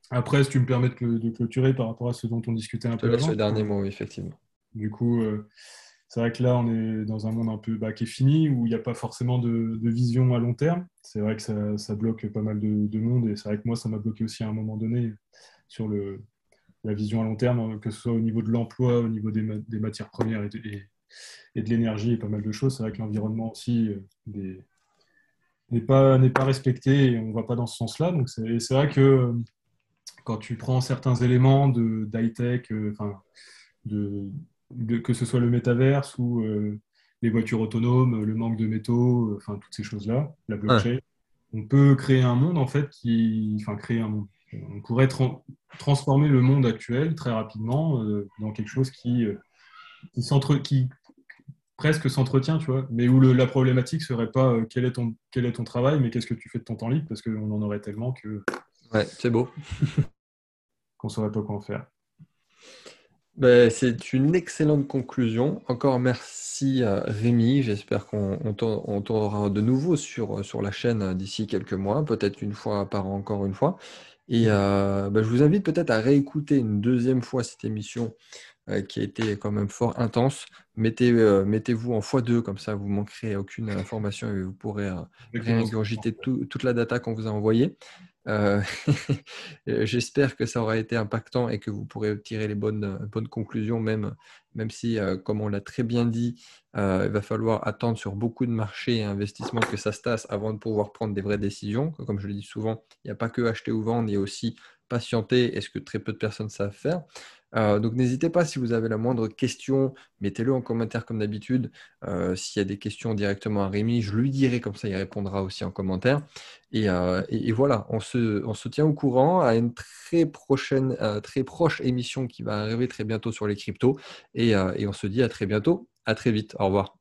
Après, si tu me permets de, clôturer par rapport à ce dont on discutait un peu. Avant, le dernier mot, effectivement. Du coup, euh, c'est vrai que là, on est dans un monde un peu bah, qui est fini, où il n'y a pas forcément de, vision à long terme. C'est vrai que ça, bloque pas mal de, monde, et c'est vrai que moi, ça m'a bloqué aussi à un moment donné sur la vision à long terme, que ce soit au niveau de l'emploi, au niveau des, matières premières et, de l'énergie et pas mal de choses. C'est vrai que l'environnement aussi euh, n'est pas, respecté et on ne va pas dans ce sens-là. Donc c'est vrai que euh, quand tu prends certains éléments d'high-tech, euh, de, de, que ce soit le métaverse ou les voitures autonomes, le manque de métaux, enfin toutes ces choses-là, la blockchain, on peut créer un monde en fait qui, enfin créer un monde. On pourrait transformer le monde actuel très rapidement dans quelque chose qui, qui, qui, presque s'entretient, tu vois, mais où la problématique serait pas euh, quel, est ton, quel est ton travail, mais qu'est-ce que tu fais de ton temps libre, parce qu'on en aurait tellement que. Ouais, c'est beau. qu'on saurait pas quoi en faire. Ben, c'est une excellente conclusion. Encore merci à Rémi. J'espère qu'on on, de nouveau sur, sur la chaîne d'ici quelques mois, peut-être une fois par an, encore une fois. Et euh, ben, je vous invite peut-être à réécouter une deuxième fois cette émission euh, qui a été quand même fort intense. Mettez, euh, mettez-vous en x2, comme ça vous manquerez aucune information et vous pourrez euh, réingurgiter toute la data qu'on vous a envoyée. J'espère que ça aura été impactant et que vous pourrez tirer les bonnes, bonnes conclusions, même, même si, comme on l'a très bien dit, il va falloir attendre sur beaucoup de marchés et investissements que ça se tasse avant de pouvoir prendre des vraies décisions. Comme je le dis souvent, il n'y a pas que acheter ou vendre, il y a aussi patienter et ce que très peu de personnes savent faire. Euh, donc n'hésitez pas si vous avez la moindre question, mettez-le en commentaire comme d'habitude. Euh, s'il y a des questions directement à Rémi, je lui dirai comme ça, il répondra aussi en commentaire. Et, euh, voilà, on se, tient au courant à une très prochaine, très proche émission qui va arriver très bientôt sur les cryptos. Et, et on se dit à très bientôt, à très vite. Au revoir.